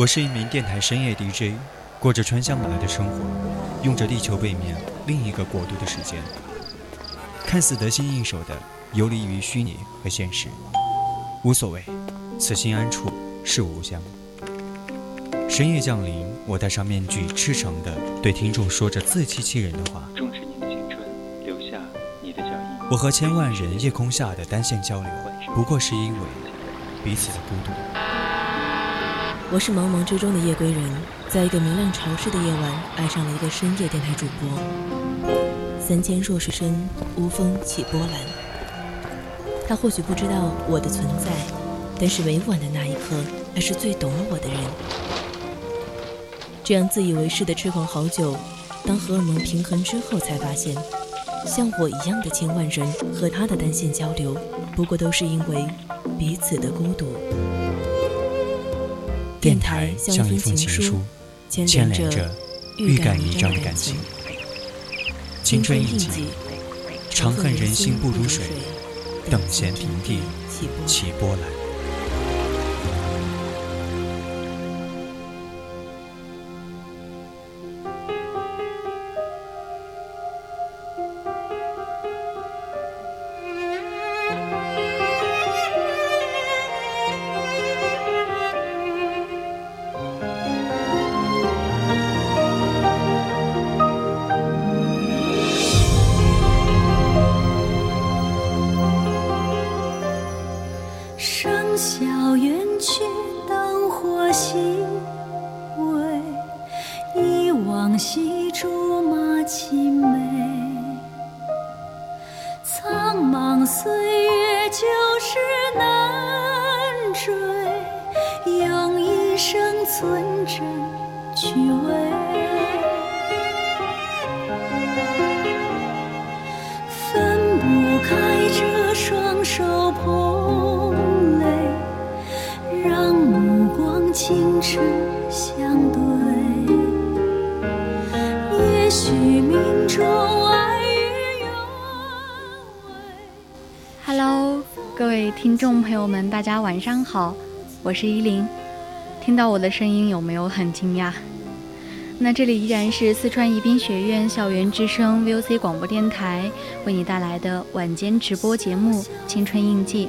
我是一名电台深夜 DJ，过着穿香马来的生活，用着地球背面另一个国度的时间，看似得心应手的游离于虚拟和现实，无所谓，此心安处是吾乡。深夜降临，我戴上面具，赤诚的对听众说着自欺欺人的话。重视你的青春，留下你的脚印。我和千万人夜空下的单线交流，不过是因为彼此的孤独。我是茫茫之中的夜归人，在一个明亮潮湿的夜晚，爱上了一个深夜电台主播。三千弱水深，无风起波澜。他或许不知道我的存在，但是委婉的那一刻，他是最懂我的人。这样自以为是的痴狂好久，当荷尔蒙平衡之后，才发现，像我一样的千万人和他的单线交流，不过都是因为彼此的孤独。电台像一封情书，牵连着欲盖弥彰的感情。青春印记，长恨人心不如水，等闲平地起波澜。我是依林。听到我的声音有没有很惊讶？那这里依然是四川宜宾学院校园之声 VOC 广播电台为你带来的晚间直播节目《青春印记》。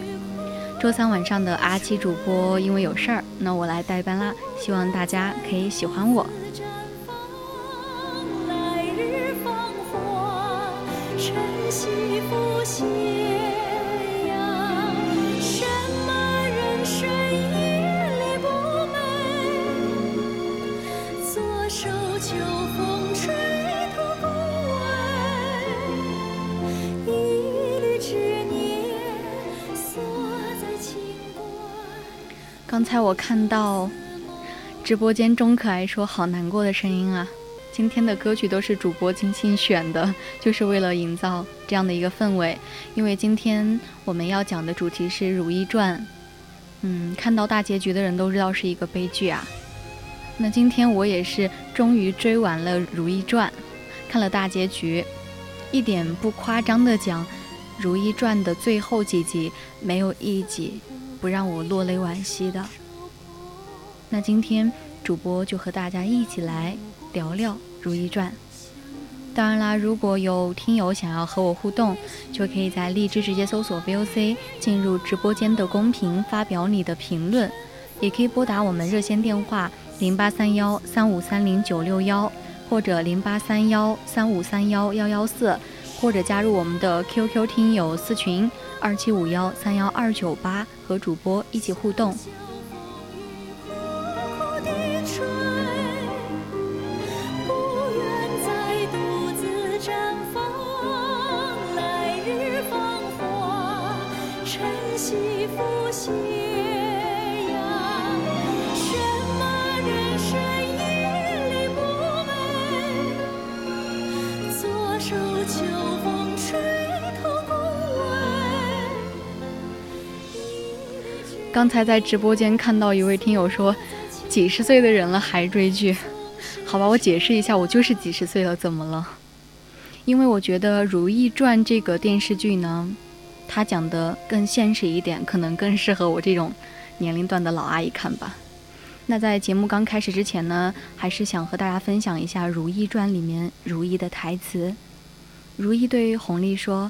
周三晚上的阿七主播因为有事儿，那我来代班啦。希望大家可以喜欢我。刚才我看到直播间中可爱说好难过的声音啊！今天的歌曲都是主播精心选的，就是为了营造这样的一个氛围。因为今天我们要讲的主题是《如懿传》，嗯，看到大结局的人都知道是一个悲剧啊。那今天我也是终于追完了《如懿传》，看了大结局，一点不夸张的讲，《如懿传》的最后几集没有一集。不让我落泪惋惜的，那今天主播就和大家一起来聊聊《如懿传》。当然啦，如果有听友想要和我互动，就可以在荔枝直接搜索 VOC 进入直播间的公屏发表你的评论，也可以拨打我们热线电话零八三幺三五三零九六幺或者零八三幺三五三幺幺幺四，或者加入我们的 QQ 听友私群。二七五幺三幺二九八和主播一起互动。刚才在直播间看到一位听友说，几十岁的人了还追剧，好吧，我解释一下，我就是几十岁了，怎么了？因为我觉得《如懿传》这个电视剧呢，它讲的更现实一点，可能更适合我这种年龄段的老阿姨看吧。那在节目刚开始之前呢，还是想和大家分享一下《如懿传》里面如懿的台词。如懿对弘历说：“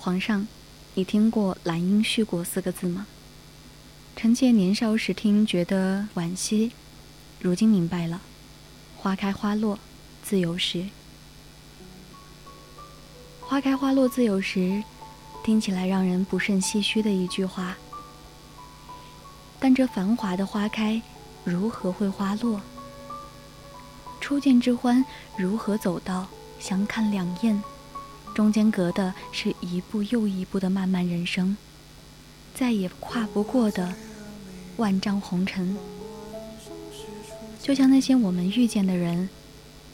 皇上，你听过‘兰因絮果’四个字吗？臣妾年少时听，觉得惋惜，如今明白了。花开花落，自有时。花开花落自有时，听起来让人不甚唏嘘的一句话。但这繁华的花开。”如何会花落？初见之欢如何走到相看两厌？中间隔的是一步又一步的漫漫人生，再也跨不过的万丈红尘。就像那些我们遇见的人，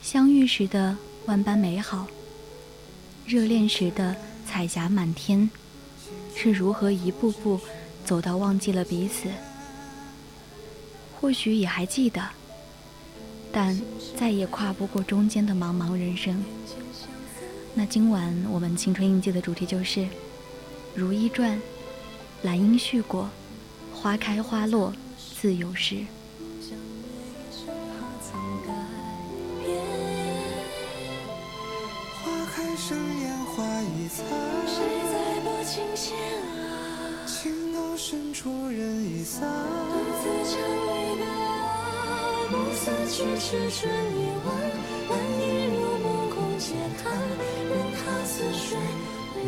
相遇时的万般美好，热恋时的彩霞满天，是如何一步步走到忘记了彼此？或许也还记得，但再也跨不过中间的茫茫人生。那今晚我们青春印记的主题就是《如懿传》，兰因絮果，花开花落自有时。花开生烟花已残，谁在拨琴弦啊？情到深处人已散，独自唱。思去迟春已晚，满意入梦空嗟叹，任他似水流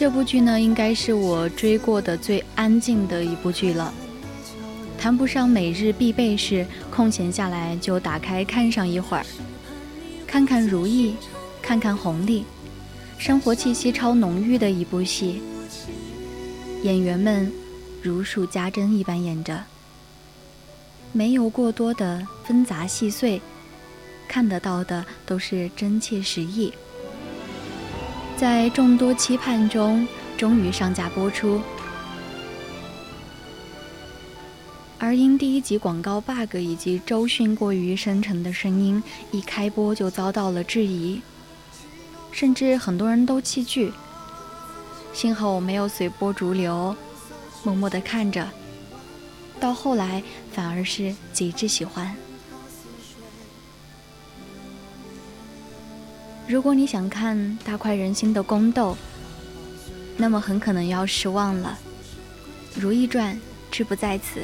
这部剧呢，应该是我追过的最安静的一部剧了，谈不上每日必备，是空闲下来就打开看上一会儿，看看如意，看看红历，生活气息超浓郁的一部戏，演员们如数家珍一般演着，没有过多的纷杂细碎，看得到的都是真切实意。在众多期盼中，终于上架播出。而因第一集广告 bug 以及周迅过于深沉的声音，一开播就遭到了质疑，甚至很多人都弃剧。幸好我没有随波逐流，默默地看着，到后来反而是极致喜欢。如果你想看大快人心的宫斗，那么很可能要失望了。《如懿传》志不在此。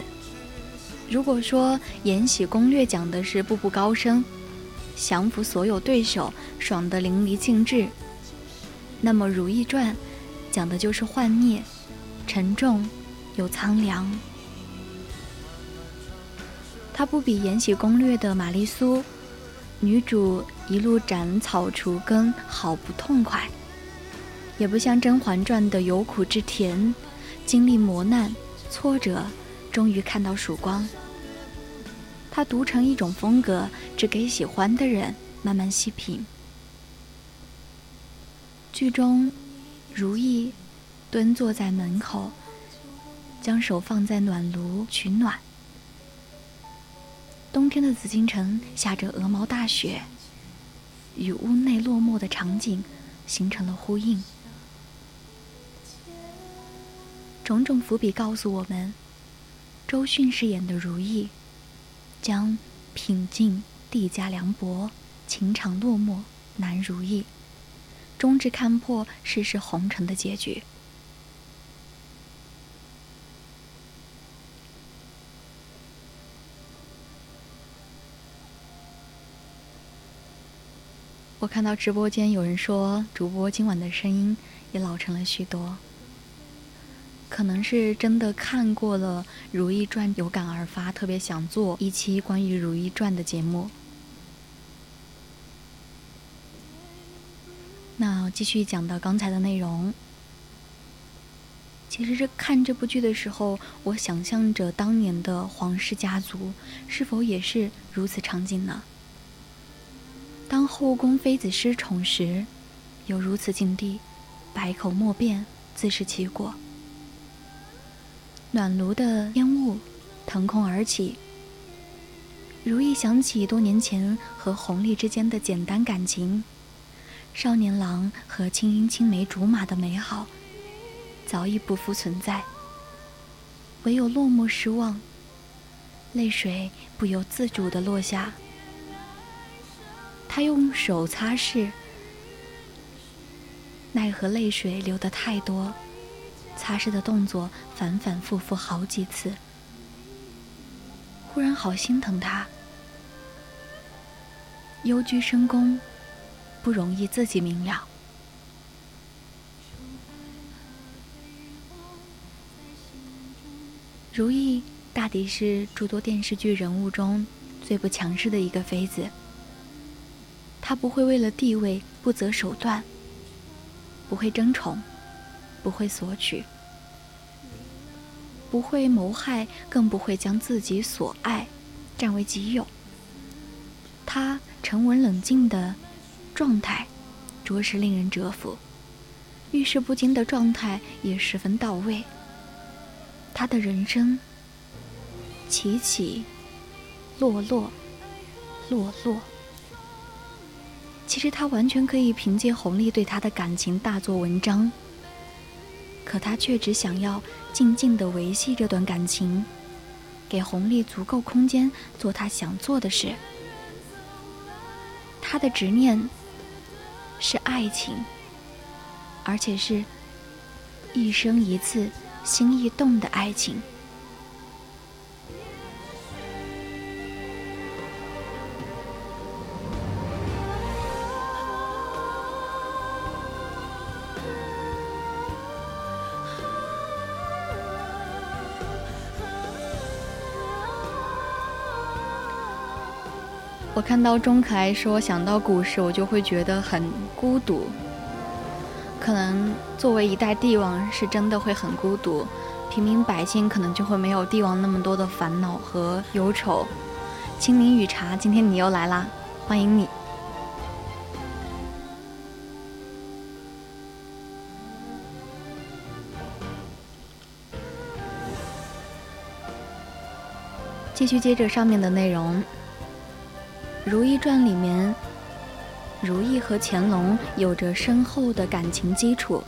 如果说《延禧攻略》讲的是步步高升，降服所有对手，爽得淋漓尽致，那么《如懿传》讲的就是幻灭，沉重又苍凉。它不比《延禧攻略》的玛丽苏。女主一路斩草除根，好不痛快；也不像《甄嬛传》的有苦之甜，经历磨难、挫折，终于看到曙光。她独成一种风格，只给喜欢的人慢慢细品。剧中，如意蹲坐在门口，将手放在暖炉取暖。冬天的紫禁城下着鹅毛大雪，与屋内落寞的场景形成了呼应。种种伏笔告诉我们，周迅饰演的如懿，将品尽帝家凉薄，情场落寞难如意，终至看破世事红尘的结局。我看到直播间有人说，主播今晚的声音也老成了许多。可能是真的看过了《如懿传》，有感而发，特别想做一期关于《如懿传》的节目。那继续讲到刚才的内容。其实这看这部剧的时候，我想象着当年的皇室家族是否也是如此场景呢？当后宫妃子失宠时，有如此境地，百口莫辩，自食其果。暖炉的烟雾腾空而起，如意想起多年前和弘历之间的简单感情，少年郎和青樱青梅竹马的美好，早已不复存在。唯有落寞失望，泪水不由自主地落下。他用手擦拭，奈何泪水流得太多。擦拭的动作反反复复好几次，忽然好心疼他。幽居深宫，不容易自己明了。如意大抵是诸多电视剧人物中最不强势的一个妃子。他不会为了地位不择手段，不会争宠。不会索取，不会谋害，更不会将自己所爱占为己有。他沉稳冷静的状态，着实令人折服。遇事不惊的状态也十分到位。他的人生起起落落，落落。其实他完全可以凭借红利对他的感情大做文章。可他却只想要静静的维系这段感情，给红丽足够空间做他想做的事。他的执念是爱情，而且是一生一次心一动的爱情。我看到钟可爱说想到古时，我就会觉得很孤独。可能作为一代帝王，是真的会很孤独。平民百姓可能就会没有帝王那么多的烦恼和忧愁。清明雨茶，今天你又来啦，欢迎你。继续接着上面的内容。《如懿传》里面，如懿和乾隆有着深厚的感情基础。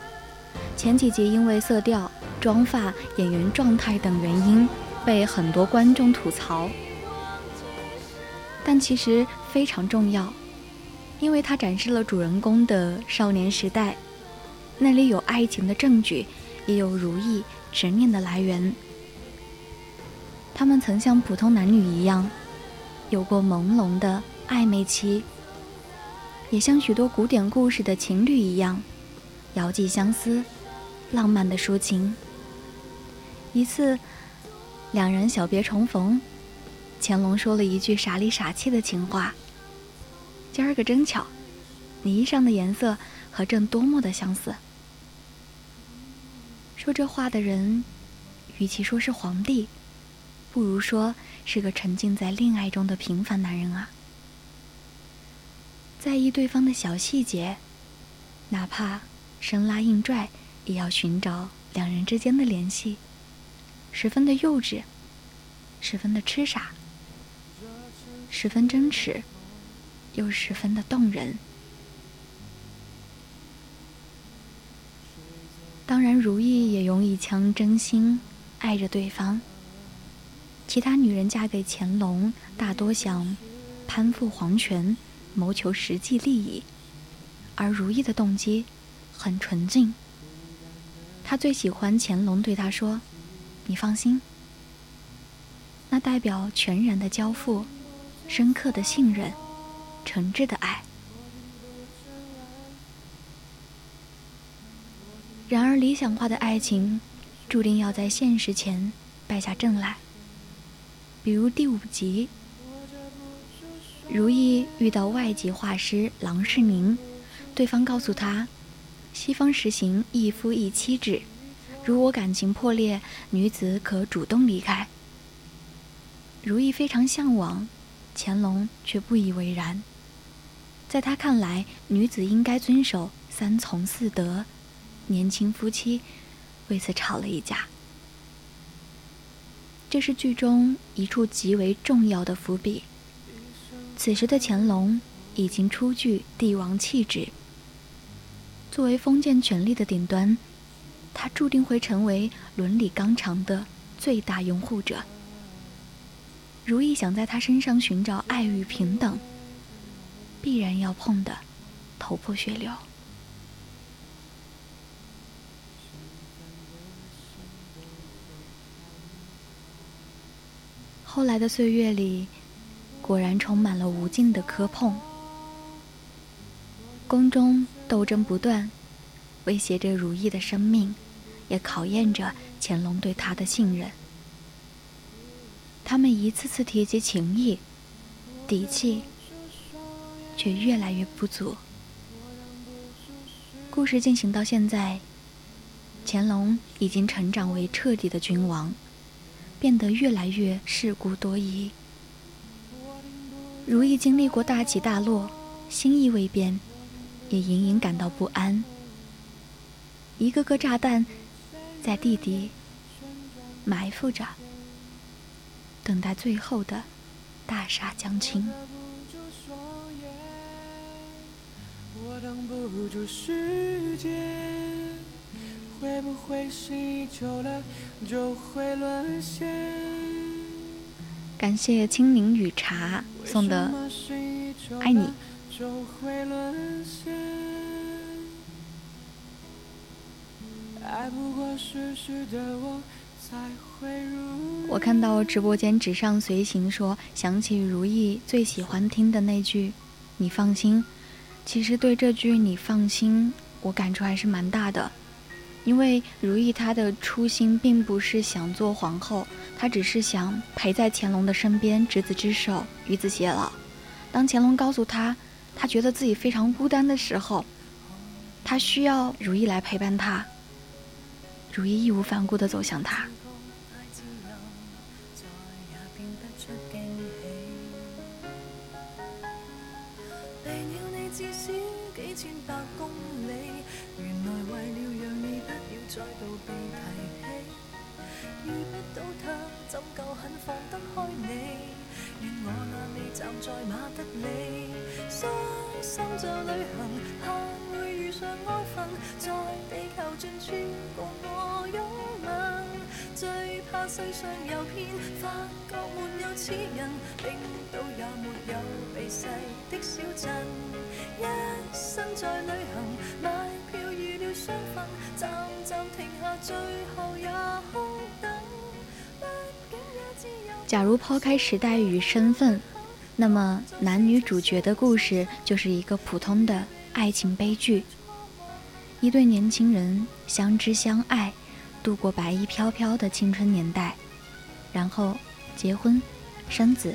前几集因为色调、妆发、演员状态等原因，被很多观众吐槽。但其实非常重要，因为它展示了主人公的少年时代，那里有爱情的证据，也有如懿执念的来源。他们曾像普通男女一样。有过朦胧的暧昧期，也像许多古典故事的情侣一样，遥寄相思，浪漫的抒情。一次，两人小别重逢，乾隆说了一句傻里傻气的情话：“今儿个真巧，你衣裳的颜色和朕多么的相似。”说这话的人，与其说是皇帝。不如说是个沉浸在恋爱中的平凡男人啊，在意对方的小细节，哪怕生拉硬拽，也要寻找两人之间的联系，十分的幼稚，十分的痴傻，十分真挚，又十分的动人。当然，如意也用一腔真心爱着对方。其他女人嫁给乾隆，大多想攀附皇权，谋求实际利益，而如意的动机很纯净。她最喜欢乾隆对她说：“你放心。”那代表全然的交付，深刻的信任，诚挚的爱。然而，理想化的爱情，注定要在现实前败下阵来。比如第五集，如意遇到外籍画师郎世宁，对方告诉他，西方实行一夫一妻制，如果感情破裂，女子可主动离开。如意非常向往，乾隆却不以为然。在他看来，女子应该遵守三从四德。年轻夫妻为此吵了一架。这是剧中一处极为重要的伏笔。此时的乾隆已经初具帝王气质，作为封建权力的顶端，他注定会成为伦理纲常的最大拥护者。如意想在他身上寻找爱与平等，必然要碰得头破血流。后来的岁月里，果然充满了无尽的磕碰。宫中斗争不断，威胁着如意的生命，也考验着乾隆对他的信任。他们一次次提及情谊，底气却越来越不足。故事进行到现在，乾隆已经成长为彻底的君王。变得越来越世故多疑。如意经历过大起大落，心意未变，也隐隐感到不安。一个个炸弹在地底埋伏着，等待最后的大厦将倾。我挡不住时间。会不会是久了就会沦陷？感谢青柠与茶送的爱你。我看到直播间纸上随行说，想起如意最喜欢听的那句“你放心”。其实对这句“你放心”，我感触还是蛮大的。因为如意她的初心并不是想做皇后，她只是想陪在乾隆的身边，执子之手，与子偕老。当乾隆告诉她，他觉得自己非常孤单的时候，他需要如意来陪伴他。如意义无反顾地走向他。他，怎够肯放得开你？愿我那你站在马德里，伤心就旅行，怕会遇上安分，在地球尽处共我拥吻。最怕世上有骗，发觉没有此人，冰岛也没有被世的小镇，一生在旅行，买票预了双份，站站停下，最后也空等。假如抛开时代与身份，那么男女主角的故事就是一个普通的爱情悲剧。一对年轻人相知相爱，度过白衣飘飘的青春年代，然后结婚、生子，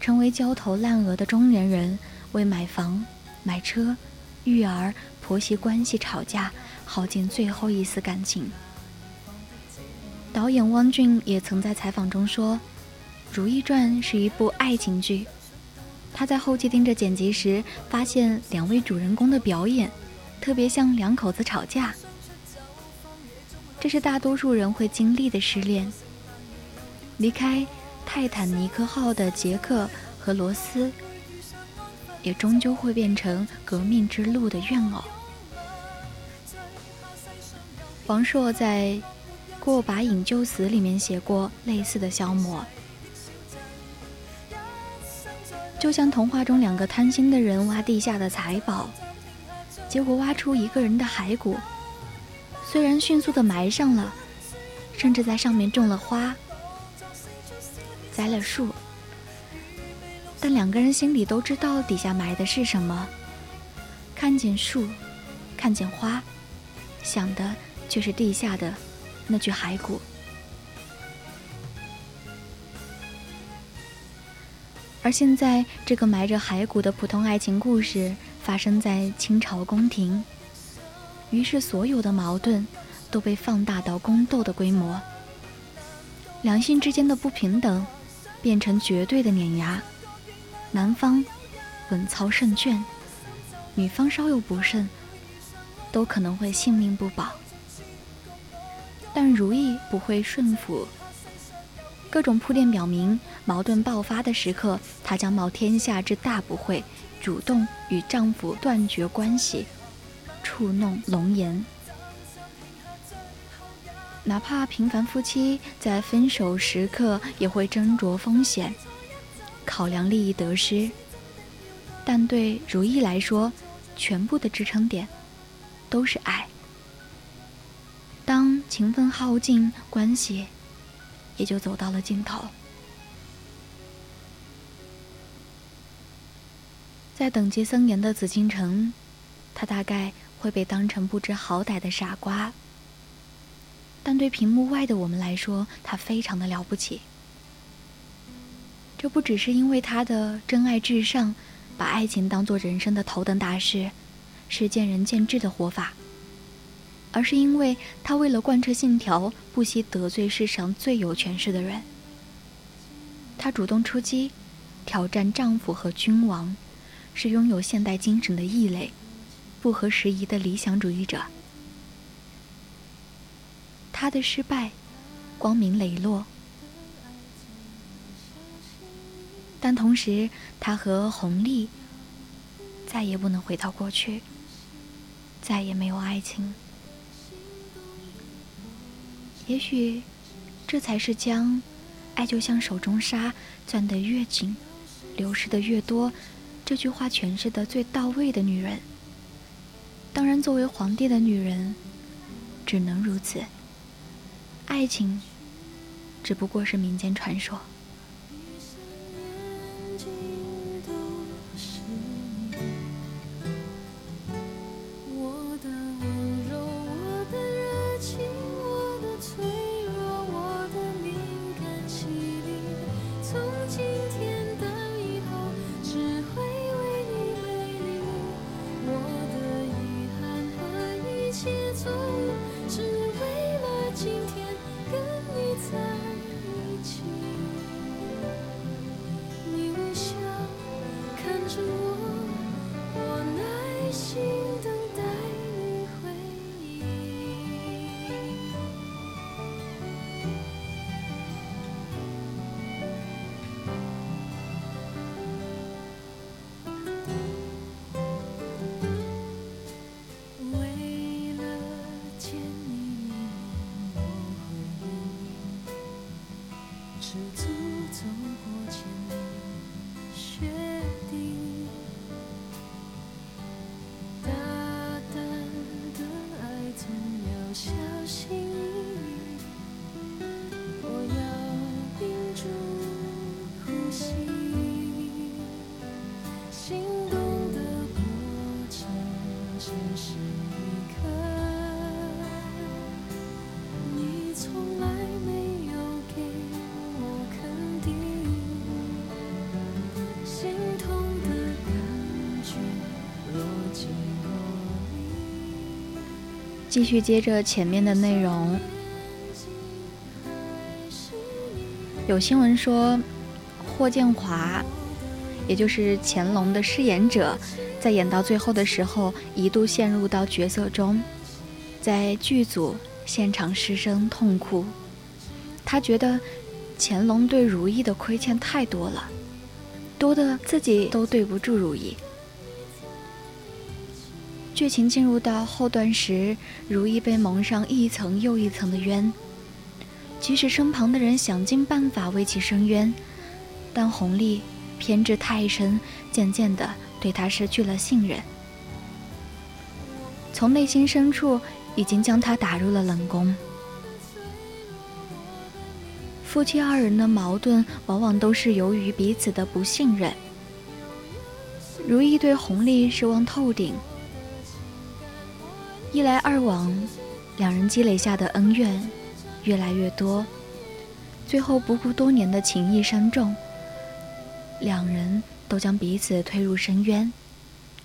成为焦头烂额的中年人，为买房、买车、育儿、婆媳关系吵架，耗尽最后一丝感情。导演汪俊也曾在采访中说，《如懿传》是一部爱情剧。他在后期盯着剪辑时，发现两位主人公的表演特别像两口子吵架。这是大多数人会经历的失恋。离开泰坦尼克号的杰克和罗斯，也终究会变成革命之路的怨偶。王朔在。过把瘾就死里面写过类似的消磨，就像童话中两个贪心的人挖地下的财宝，结果挖出一个人的骸骨。虽然迅速的埋上了，甚至在上面种了花，栽了树，但两个人心里都知道底下埋的是什么。看见树，看见花，想的却是地下的。那具骸骨，而现在这个埋着骸骨的普通爱情故事发生在清朝宫廷，于是所有的矛盾都被放大到宫斗的规模，两性之间的不平等变成绝对的碾压，男方稳操胜券，女方稍有不慎，都可能会性命不保。但如意不会顺服，各种铺垫表明，矛盾爆发的时刻，她将冒天下之大不讳，主动与丈夫断绝关系，触弄龙颜。哪怕平凡夫妻在分手时刻也会斟酌风险，考量利益得失，但对如意来说，全部的支撑点都是爱。当情分耗尽，关系也就走到了尽头。在等级森严的紫禁城，他大概会被当成不知好歹的傻瓜。但对屏幕外的我们来说，他非常的了不起。这不只是因为他的真爱至上，把爱情当做人生的头等大事，是见仁见智的活法，而是因为他为了贯彻信条，不惜得罪世上最有权势的人。他主动出击，挑战丈夫和君王，是拥有现代精神的异类，不合时宜的理想主义者。他的失败，光明磊落，但同时，他和红丽再也不能回到过去，再也没有爱情。也许，这才是将“爱就像手中沙，攥得越紧，流失的越多”这句话诠释的最到位的女人。当然，作为皇帝的女人，只能如此。爱情，只不过是民间传说。继续接着前面的内容，有新闻说，霍建华，也就是乾隆的饰演者，在演到最后的时候，一度陷入到角色中，在剧组现场失声痛哭。他觉得乾隆对如意的亏欠太多了，多的自己都对不住如意。剧情进入到后段时，如意被蒙上一层又一层的冤，即使身旁的人想尽办法为其伸冤，但弘历偏执太深，渐渐的对他失去了信任，从内心深处已经将他打入了冷宫。夫妻二人的矛盾，往往都是由于彼此的不信任。如意对弘历失望透顶。一来二往，两人积累下的恩怨越来越多，最后不顾多年的情谊深重，两人都将彼此推入深渊，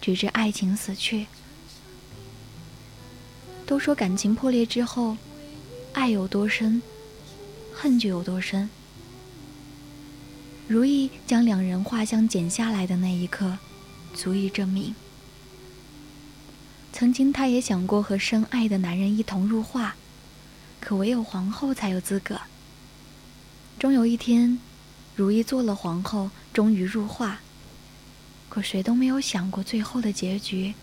直至爱情死去。都说感情破裂之后，爱有多深，恨就有多深。如意将两人画像剪下来的那一刻，足以证明。曾经，她也想过和深爱的男人一同入画，可唯有皇后才有资格。终有一天，如意做了皇后，终于入画。可谁都没有想过，最后的结局，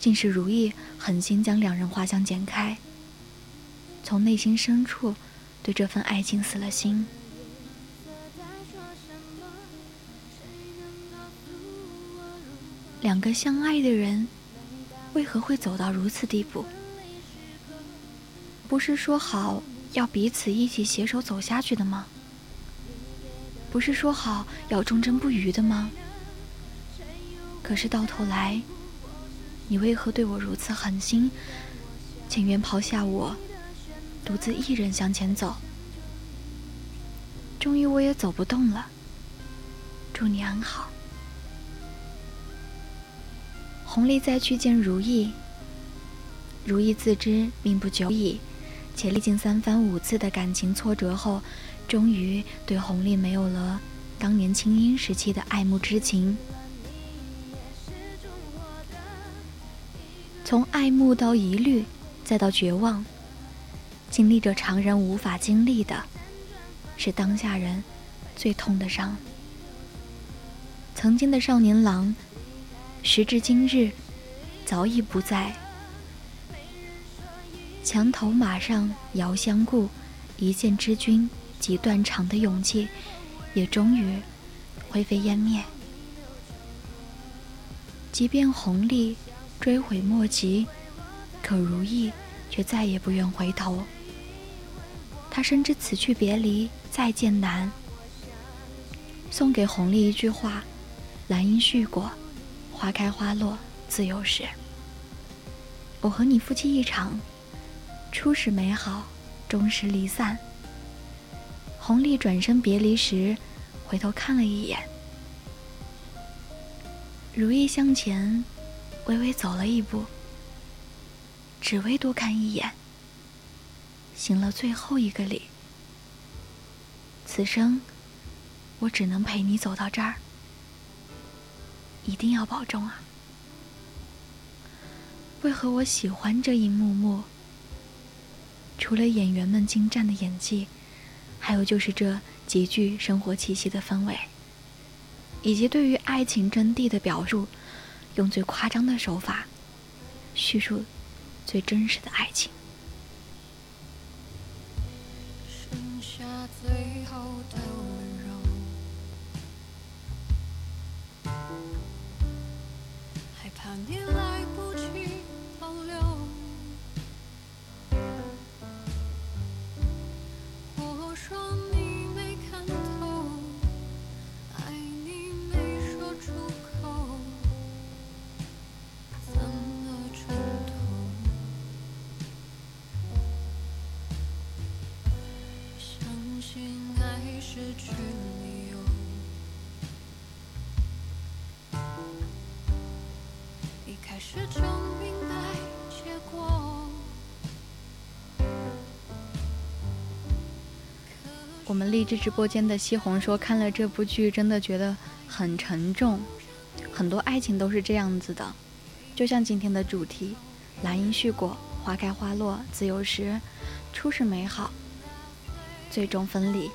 竟是如意狠心将两人画像剪开，从内心深处对这份爱情死了心。两个相爱的人。为何会走到如此地步？不是说好要彼此一起携手走下去的吗？不是说好要忠贞不渝的吗？可是到头来，你为何对我如此狠心，情愿抛下我，独自一人向前走？终于我也走不动了。祝你安好。弘历再去见如意，如意自知命不久矣，且历经三番五次的感情挫折后，终于对弘历没有了当年青樱时期的爱慕之情。从爱慕到疑虑，再到绝望，经历着常人无法经历的，是当下人最痛的伤。曾经的少年郎。时至今日，早已不在。墙头马上遥相顾，一见知君即断肠的勇气，也终于灰飞烟灭。即便红历追悔莫及，可如意却再也不愿回头。他深知此去别离再见难，送给红历一句话：兰因絮果。花开花落自有时。我和你夫妻一场，初始美好，终时离散。红丽转身别离时，回头看了一眼。如意向前，微微走了一步，只为多看一眼，行了最后一个礼。此生，我只能陪你走到这儿。一定要保重啊！为何我喜欢这一幕幕？除了演员们精湛的演技，还有就是这极具生活气息的氛围，以及对于爱情真谛的表述，用最夸张的手法叙述最真实的爱情。你来不我们荔枝直播间的西红说，看了这部剧，真的觉得很沉重。很多爱情都是这样子的，就像今天的主题：兰因絮果，花开花落自由时，初始美好，最终分离。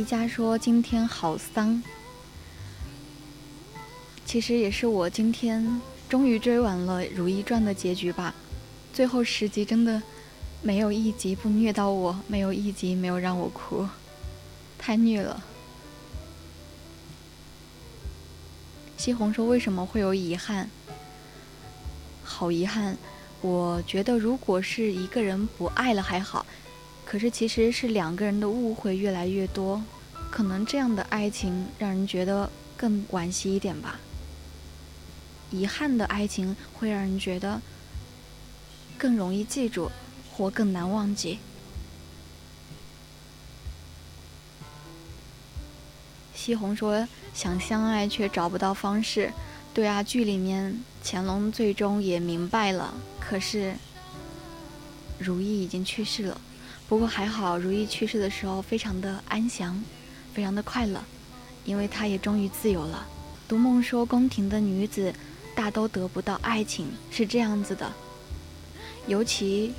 宜家说：“今天好丧。”其实也是我今天终于追完了《如懿传》的结局吧。最后十集真的没有一集不虐到我，没有一集没有让我哭，太虐了。西红说：“为什么会有遗憾？好遗憾！我觉得如果是一个人不爱了还好。”可是，其实是两个人的误会越来越多，可能这样的爱情让人觉得更惋惜一点吧。遗憾的爱情会让人觉得更容易记住，或更难忘记。西红说：“想相爱却找不到方式，对啊，剧里面乾隆最终也明白了，可是如意已经去世了。不过还好，如意去世的时候非常的安详，非常的快乐，因为她也终于自由了。独梦说，宫廷的女子大都得不到爱情，是这样子的，尤其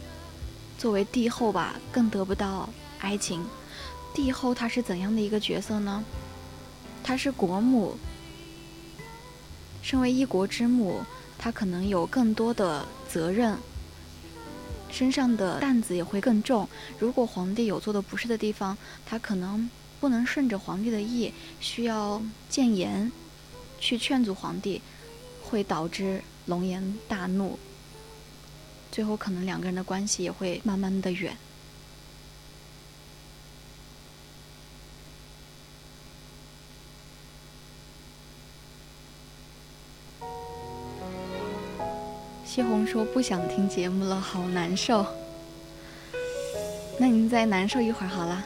作为帝后吧，更得不到爱情。帝后她是怎样的一个角色呢？她是国母。身为一国之母，她可能有更多的责任，身上的担子也会更重。如果皇帝有做的不是的地方，他可能不能顺着皇帝的意，需要谏言去劝阻皇帝，会导致龙颜大怒。最后可能两个人的关系也会慢慢的远。西红说不想听节目了，好难受。那您再难受一会儿好了。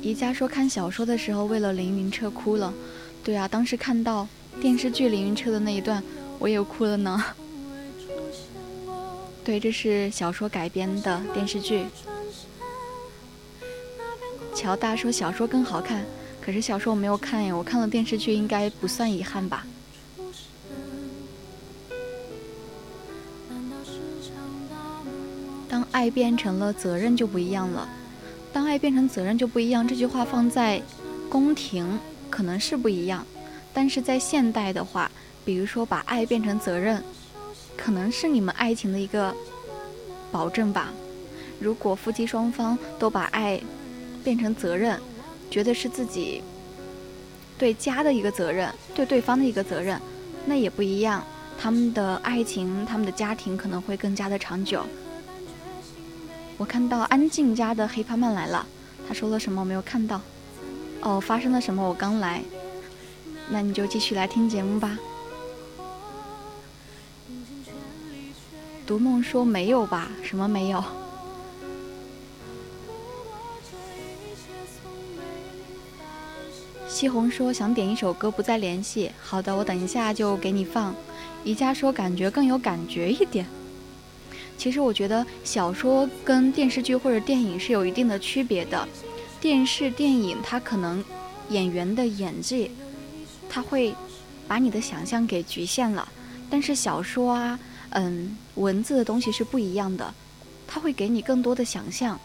宜家说看小说的时候为了凌云彻哭了，对啊，当时看到电视剧凌云彻的那一段，我也哭了呢。对，这是小说改编的电视剧。乔大说小说更好看，可是小说我没有看呀，我看了电视剧，应该不算遗憾吧。当爱变成了责任就不一样了，当爱变成责任就不一样。这句话放在宫廷可能是不一样，但是在现代的话，比如说把爱变成责任，可能是你们爱情的一个保证吧。如果夫妻双方都把爱。变成责任，觉得是自己对家的一个责任，对对方的一个责任，那也不一样。他们的爱情，他们的家庭可能会更加的长久。我看到安静家的黑帕曼来了，他说了什么我没有看到？哦，发生了什么？我刚来，那你就继续来听节目吧。独梦说没有吧？什么没有？西红说想点一首歌，不再联系。好的，我等一下就给你放。宜家说感觉更有感觉一点。其实我觉得小说跟电视剧或者电影是有一定的区别的。电视电影它可能演员的演技，它会把你的想象给局限了。但是小说啊，嗯，文字的东西是不一样的，它会给你更多的想象。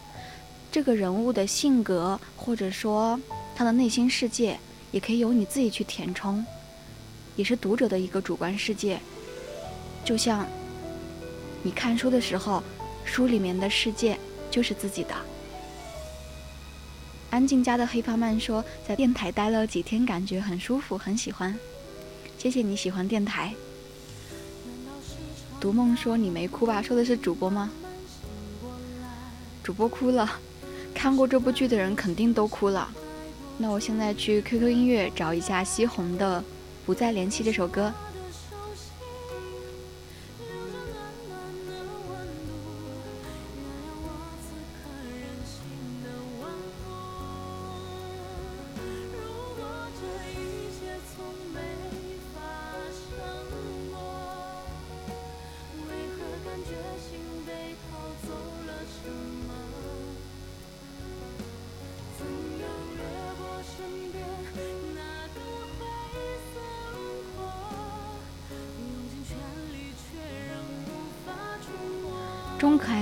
这个人物的性格，或者说他的内心世界。也可以由你自己去填充，也是读者的一个主观世界。就像你看书的时候，书里面的世界就是自己的。安静家的黑发曼说，在电台待了几天，感觉很舒服，很喜欢。谢谢你喜欢电台。独梦说你没哭吧？说的是主播吗？主播哭了，看过这部剧的人肯定都哭了。那我现在去 QQ 音乐找一下西虹的《不再联系》这首歌。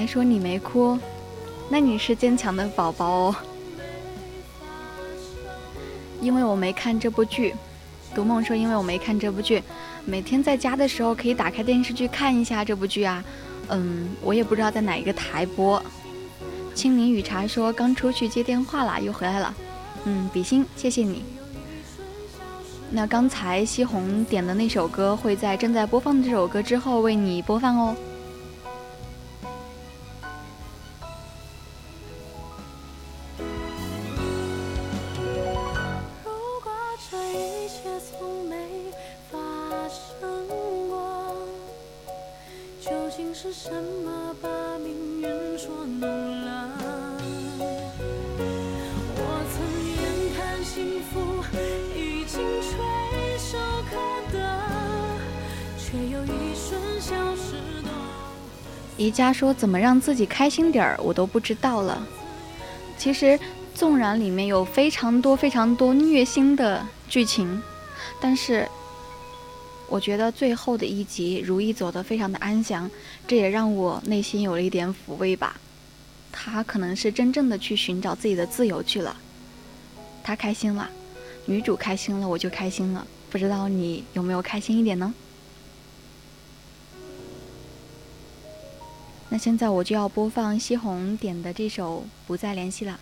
说你没哭，那你是坚强的宝宝哦。因为我没看这部剧，独梦说因为我没看这部剧，每天在家的时候可以打开电视剧看一下这部剧啊。嗯，我也不知道在哪一个台播。清明雨茶说刚出去接电话啦，又回来了。嗯，比心，谢谢你。那刚才西红点的那首歌会在正在播放的这首歌之后为你播放哦。宜家说怎么让自己开心点儿，我都不知道了。其实，纵然里面有非常多非常多虐心的剧情，但是我觉得最后的一集如意走得非常的安详，这也让我内心有了一点抚慰吧。他可能是真正的去寻找自己的自由去了，他开心了，女主开心了，我就开心了。不知道你有没有开心一点呢？那现在我就要播放西红点的这首《不再联系》了。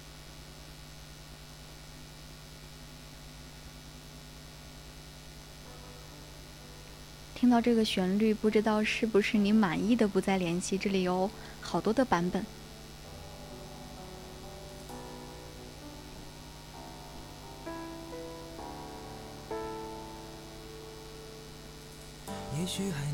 听到这个旋律，不知道是不是你满意的《不再联系》？这里有好多的版本。也许还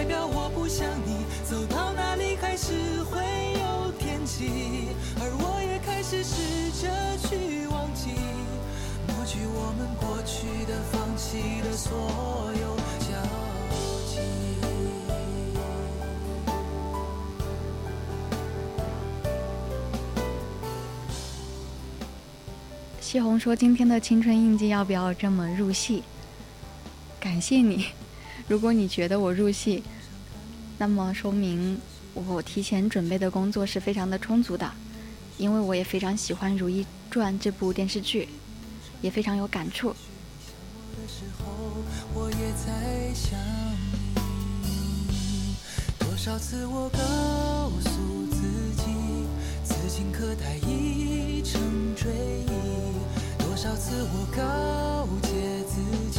代表我不想你，走到哪里还是会有天气，而我也开始试着去忘记，抹去我们过去的、放弃的所有交集。西红说：“今天的青春印记要不要这么入戏？”感谢你，如果你觉得我入戏，那么说明我提前准备的工作是非常的充足的，因为我也非常喜欢《如懿传》这部电视剧，也非常有感触。的时候，我也在想你。多少次我告诉自己，此情可待已成追忆。多少次我告诫自己，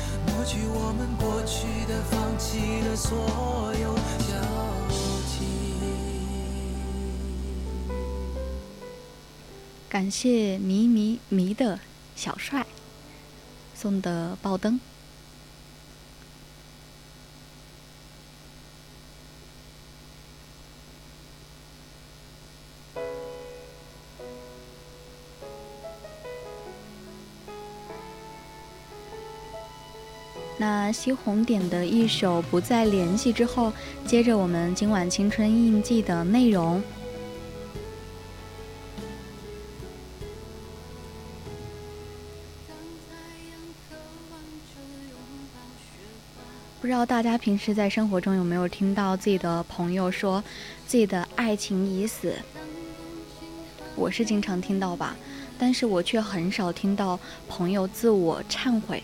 抹去我们过去的、放弃的所有交集。感谢迷迷迷的小帅送的爆灯。那西红点的一首《不再联系》之后，接着我们今晚青春印记的内容。不知道大家平时在生活中有没有听到自己的朋友说自己的爱情已死？我是经常听到吧，但是我却很少听到朋友自我忏悔。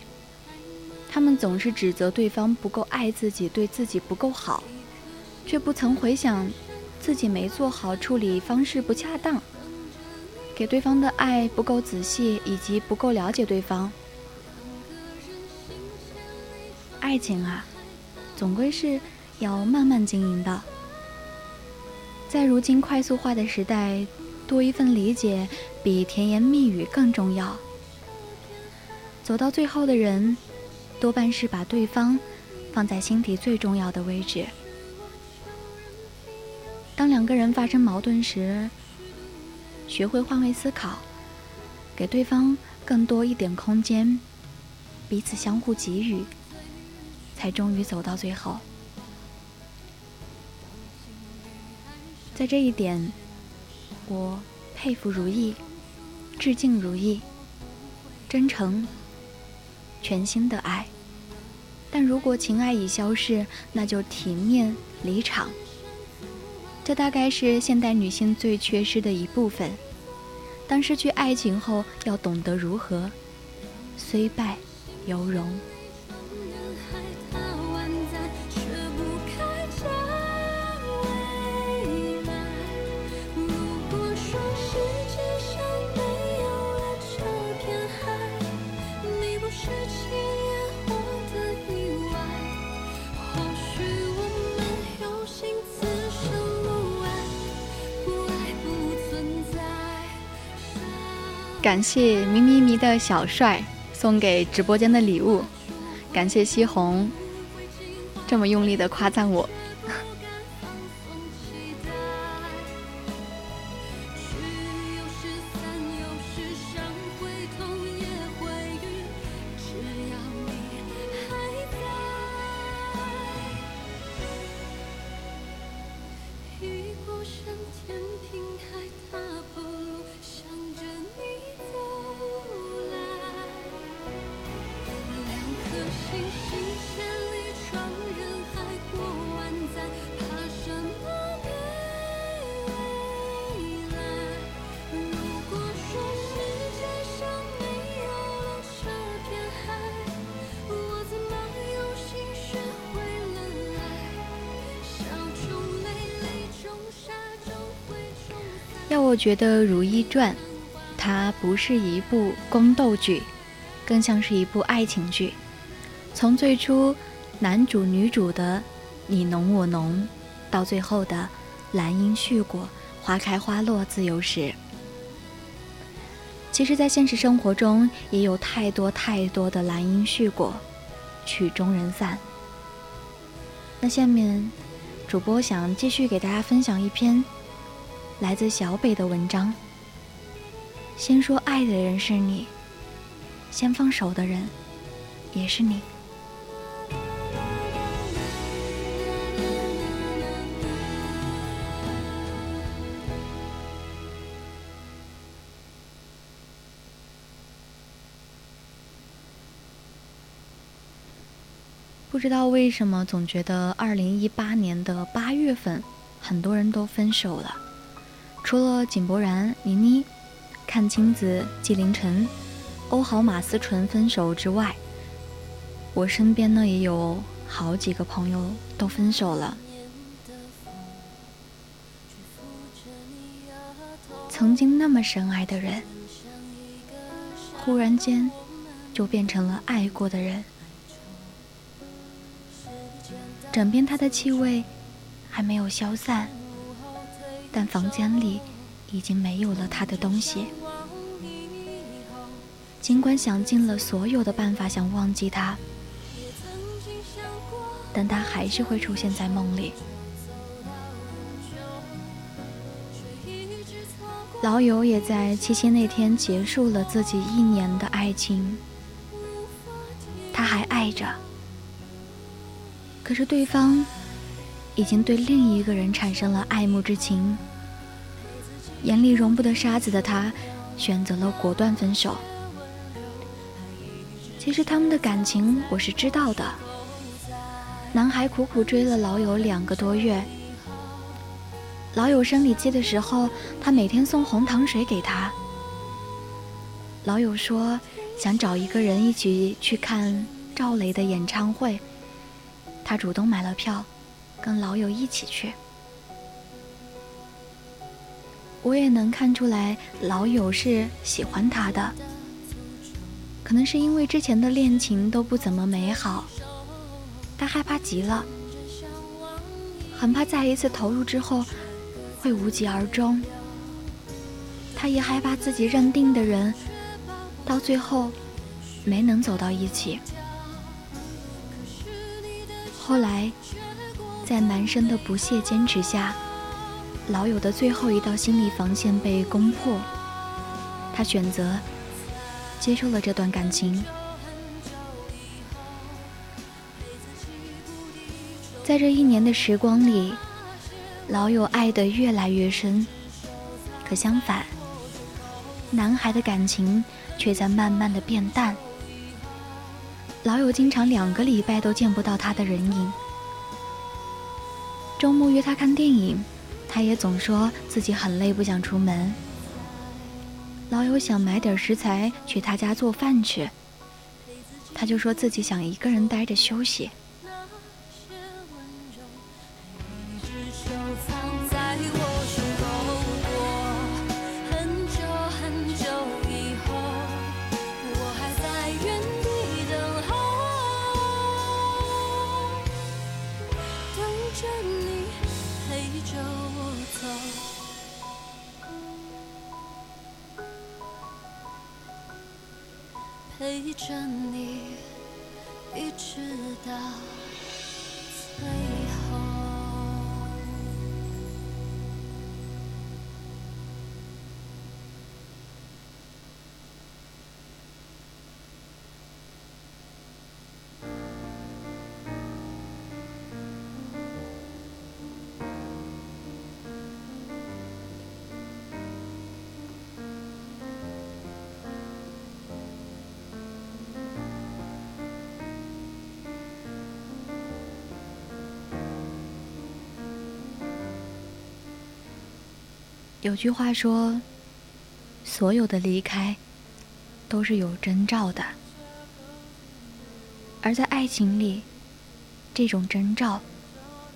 他们总是指责对方不够爱自己，对自己不够好，却不曾回想自己没做好处理方式不恰当，给对方的爱不够仔细，以及不够了解对方。爱情啊，总归是要慢慢经营的。在如今快速化的时代，多一份理解比甜言蜜语更重要。走到最后的人，多半是把对方放在心底最重要的位置。当两个人发生矛盾时，学会换位思考，给对方更多一点空间，彼此相互给予，才终于走到最后。在这一点，我佩服如意，致敬如意，真诚、全新的爱。但如果情爱已消逝，那就体面离场。这大概是现代女性最缺失的一部分。当失去爱情后，要懂得如何虽败犹荣。感谢迷迷迷的小帅送给直播间的礼物，感谢西红这么用力的夸赞我。觉得《如懿传》，它不是一部宫斗剧，更像是一部爱情剧。从最初男主女主的你侬我侬，到最后的兰因絮果，花开花落自由时。其实，在现实生活中，也有太多太多的兰因絮果，曲终人散。那下面，主播想继续给大家分享一篇。来自小北的文章。先说爱的人是你，先放手的人也是你。不知道为什么，总觉得二零一八年的八月份，很多人都分手了。除了井柏然、倪妮、阚清子、纪凌尘、欧豪、马思纯分手之外，我身边呢也有好几个朋友都分手了。曾经那么深爱的人，忽然间就变成了爱过的人。枕边他的气味还没有消散。但房间里已经没有了他的东西。尽管想尽了所有的办法想忘记他，但他还是会出现在梦里。老友也在七夕那天结束了自己一年的爱情。他还爱着，可是对方。已经对另一个人产生了爱慕之情，眼里容不得沙子的他，选择了果断分手。其实他们的感情我是知道的。男孩苦苦追了老友两个多月，老友生理期的时候，他每天送红糖水给他。老友说想找一个人一起去看赵雷的演唱会，他主动买了票。跟老友一起去，我也能看出来，老友是喜欢他的。可能是因为之前的恋情都不怎么美好，他害怕极了，很怕再一次投入之后会无疾而终。他也害怕自己认定的人到最后没能走到一起。后来，在男生的不懈坚持下，老友的最后一道心理防线被攻破，他选择接受了这段感情。在这一年的时光里，老友爱得越来越深，可相反，男孩的感情却在慢慢的变淡。老友经常两个礼拜都见不到他的人影。周末约他看电影，他也总说自己很累，不想出门。老友想买点食材去他家做饭去，他就说自己想一个人待着休息。着你，一直到有句话说：“所有的离开都是有征兆的。”而在爱情里，这种征兆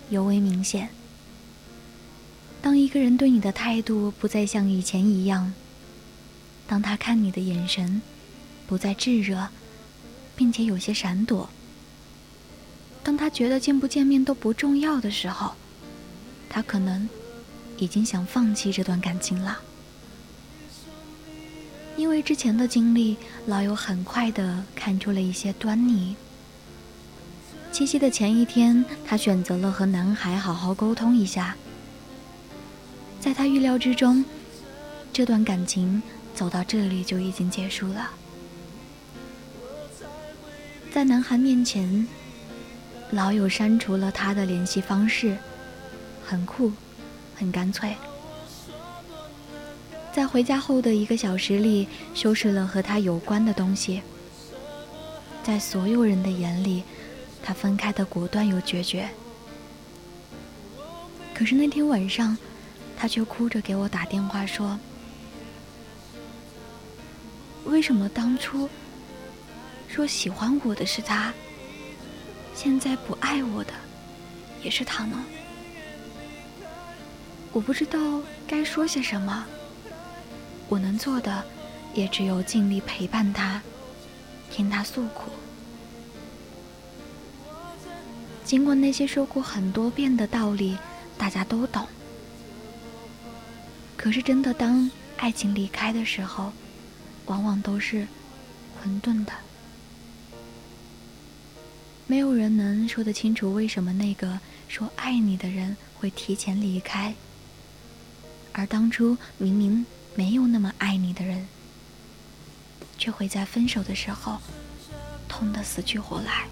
尤为明显。当一个人对你的态度不再像以前一样，当他看你的眼神不再炙热，并且有些闪躲，当他觉得见不见面都不重要的时候，他可能。已经想放弃这段感情了，因为之前的经历，老友很快的看出了一些端倪。七夕的前一天，他选择了和男孩好好沟通一下。在他预料之中，这段感情走到这里就已经结束了。在男孩面前，老友删除了他的联系方式，很酷。很干脆，在回家后的一个小时里，收拾了和他有关的东西。在所有人的眼里，他分开的果断又决绝。可是那天晚上，他却哭着给我打电话说：“为什么当初说喜欢我的是他，现在不爱我的也是他呢？”我不知道该说些什么，我能做的也只有尽力陪伴他，听他诉苦。尽管那些说过很多遍的道理大家都懂，可是真的当爱情离开的时候，往往都是混沌的。没有人能说得清楚为什么那个说爱你的人会提前离开。而当初明明没有那么爱你的人，却会在分手的时候痛得死去活来。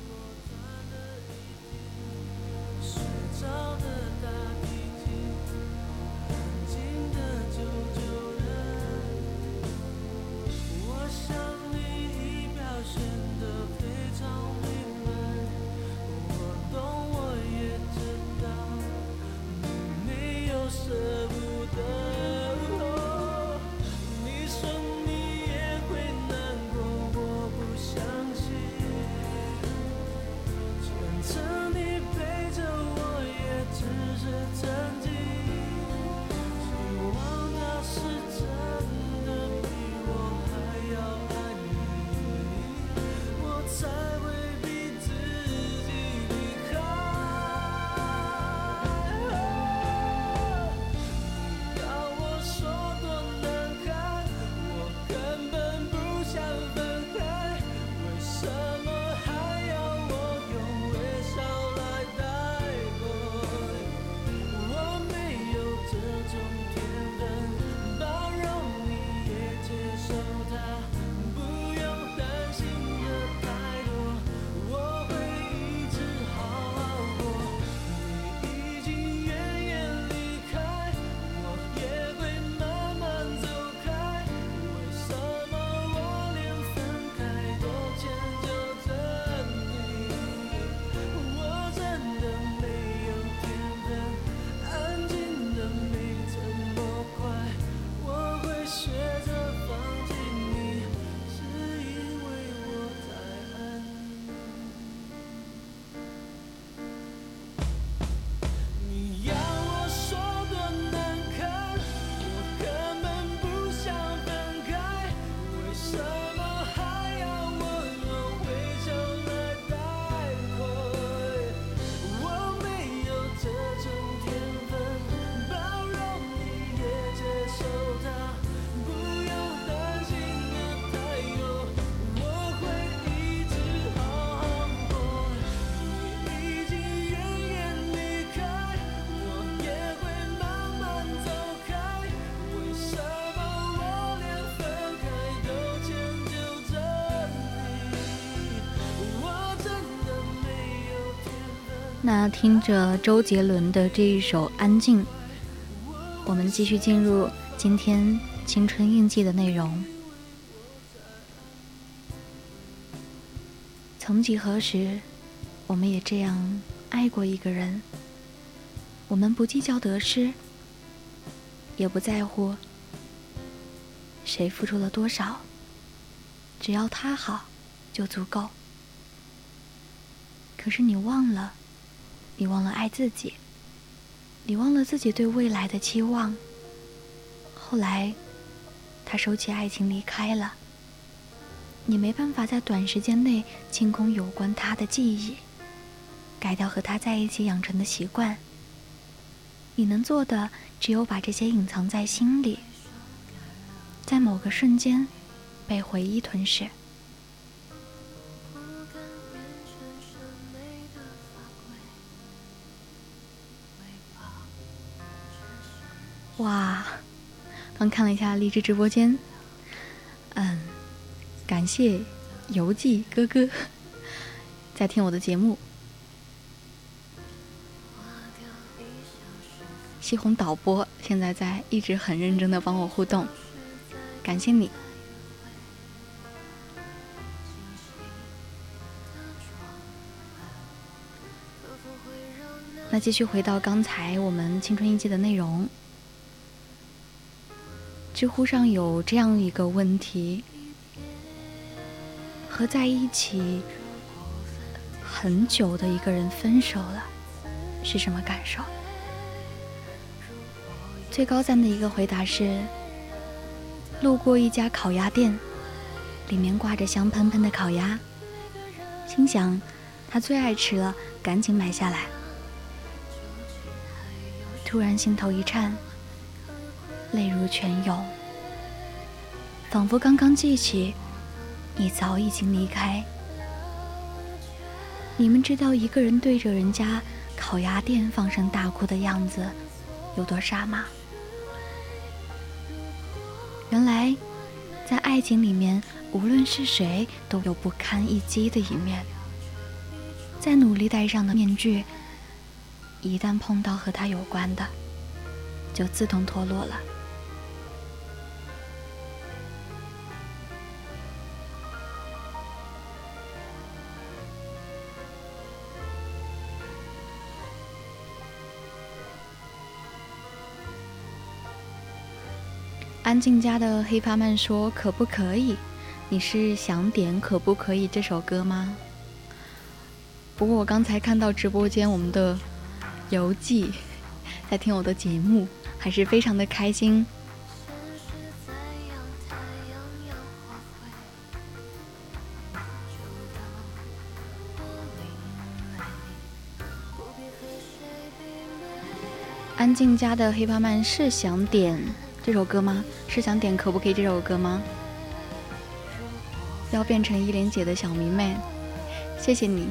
那听着周杰伦的这一首《安静》，我们继续进入今天青春印记的内容。曾几何时，我们也这样爱过一个人。我们不计较得失，也不在乎谁付出了多少，只要他好，就足够。可是你忘了，你忘了爱自己，你忘了自己对未来的期望。后来，他收起爱情离开了。你没办法在短时间内清空有关他的记忆，改掉和他在一起养成的习惯。你能做的只有把这些隐藏在心里，在某个瞬间被回忆吞噬。哇，刚看了一下荔枝直播间，嗯。感谢游记哥哥在听我的节目，西红导播现在在一直很认真的帮我互动，感谢你。那继续回到刚才我们青春一记的内容，知乎上有这样一个问题。和在一起很久的一个人分手了，是什么感受？最高赞的一个回答是：路过一家烤鸭店，里面挂着香喷喷的烤鸭，心想他最爱吃了，赶紧买下来。突然心头一颤，泪如泉涌，仿佛刚刚记起。你早已经离开。你们知道一个人对着人家烤鸭店放声大哭的样子有多傻吗？原来，在爱情里面，无论是谁都有不堪一击的一面。再努力戴上的面具，一旦碰到和他有关的，就自动脱落了。安静家的黑发曼说：“可不可以？你是想点《可不可以》这首歌吗？”不过我刚才看到直播间我们的游记在听我的节目，还是非常的开心。安静家的黑帕曼是想点。这首歌吗？是想点可不可以这首歌吗？要变成依莲姐的小迷妹，谢谢你。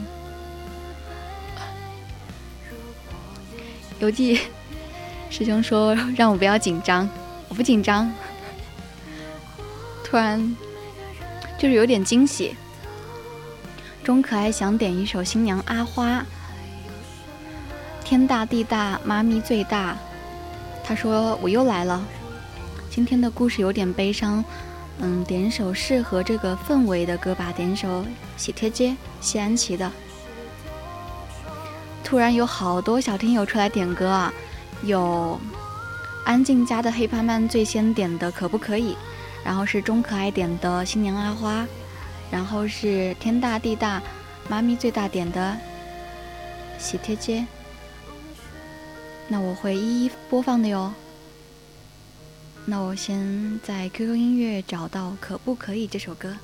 游记师兄说让我不要紧张，我不紧张。突然就是有点惊喜。钟可爱想点一首《新娘阿花》，天大地大，妈咪最大。他说我又来了。今天的故事有点悲伤，嗯，点一首适合这个氛围的歌吧，点一首《喜帖街》，谢安琪的。突然有好多小听友出来点歌啊，有安静家的黑帕曼最先点的可不可以？然后是钟可爱点的新娘阿花，然后是天大地大，妈咪最大点的喜帖街。那我会一一播放的哟。那我先在 QQ 音乐找到《可不可以》这首歌。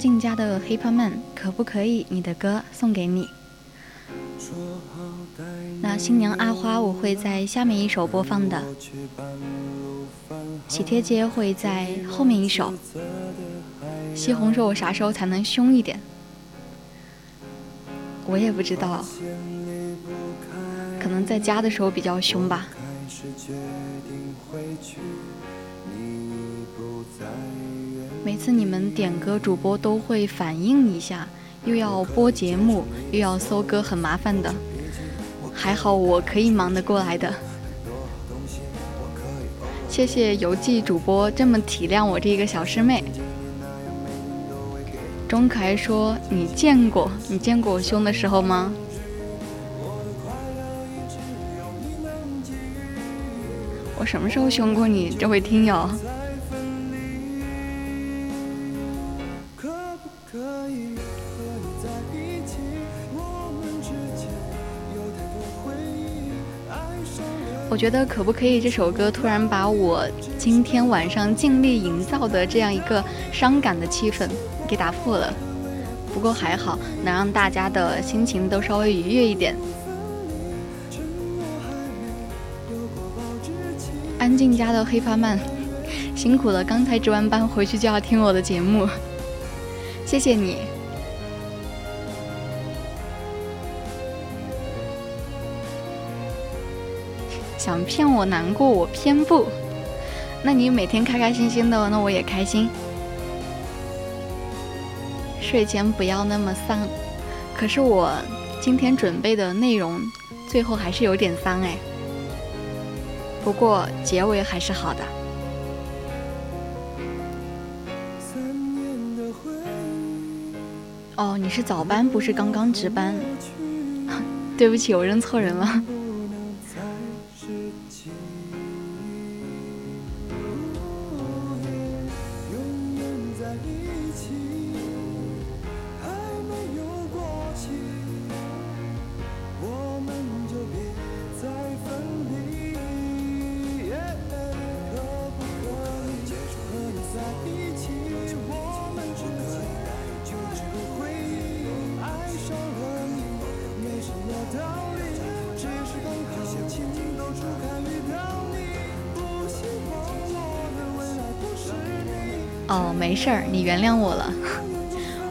静家的 Hiphop Man，可不可以？你的歌送给你。那新娘阿花我会在下面一首播放的，喜帖街会在后面一首。西红柿我啥时候才能凶一点？我也不知道，可能在家的时候比较凶吧。每次你们点歌，主播都会反应一下，又要播节目，又要搜歌，很麻烦的。还好我可以忙得过来的。谢谢游记主播这么体谅我这一个小师妹。钟可爱说：“你见过你见过我凶的时候吗？”我什么时候凶过你，这位听友？我觉得可不可以这首歌突然把我今天晚上尽力营造的这样一个伤感的气氛给打破了？不过还好，能让大家的心情都稍微愉悦一点。安静家的黑发曼，辛苦了，刚才值完班回去就要听我的节目，谢谢你。想骗我难过，我偏不。那你每天开开心心的，那我也开心。睡前不要那么丧。可是我今天准备的内容，最后还是有点丧哎。不过结尾还是好的。哦，你是早班，不是刚刚值班。对不起，我认错人了。没事儿，你原谅我了。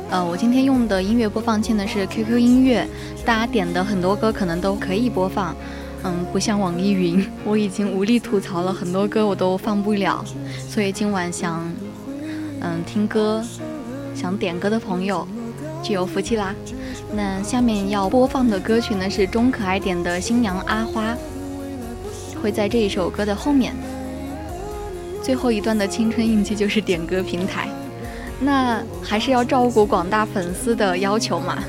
呃，我今天用的音乐播放器呢是 QQ 音乐，大家点的很多歌可能都可以播放。嗯，不像网易云，我已经无力吐槽了很多歌我都放不了，所以今晚想，嗯，听歌，想点歌的朋友就有福气啦。那下面要播放的歌曲呢是钟可爱点的《新娘阿花》，会在这一首歌的后面。最后一段的青春印记就是点歌平台，那还是要照顾广大粉丝的要求嘛。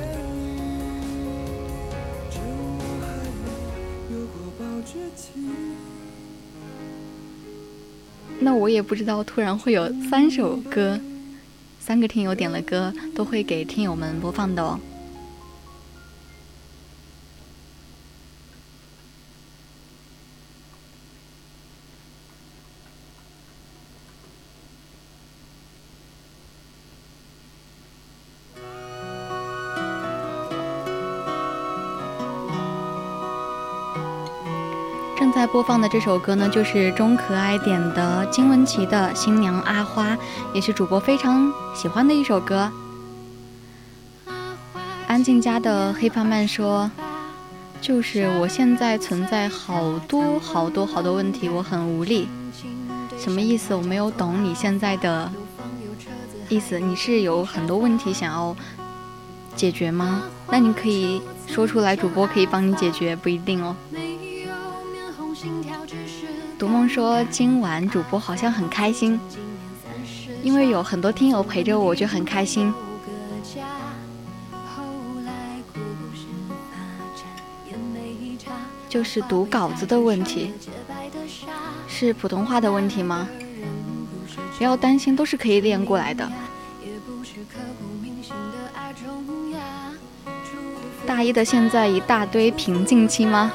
那我也不知道，突然会有三首歌，三个听友点了歌，都会给听友们播放的哦。播放的这首歌呢，就是钟可爱点的金玟岐的《新娘阿花》，也是主播非常喜欢的一首歌。安静家的黑胖曼说：“就是我现在存在好多好多好多问题，我很无力。什么意思？我没有懂你现在的意思。你是有很多问题想要解决吗？那你可以说出来，主播可以帮你解决，不一定哦。”独梦说：“今晚主播好像很开心，因为有很多听友陪着我，就很开心。”就是读稿子的问题，是普通话的问题吗？不要担心，都是可以练过来的。大一的现在一大堆瓶颈期吗？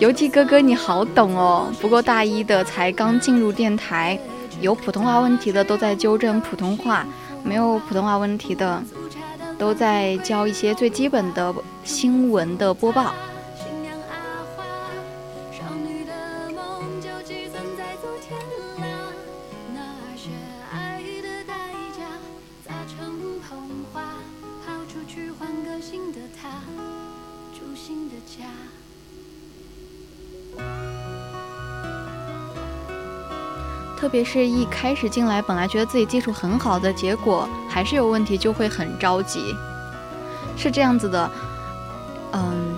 游记哥哥，你好懂哦。不过大一的才刚进入电台，有普通话问题的都在纠正普通话，没有普通话问题的都在教一些最基本的新闻的播报。特别是一开始进来，本来觉得自己技术很好的，结果还是有问题，就会很着急。是这样子的，嗯，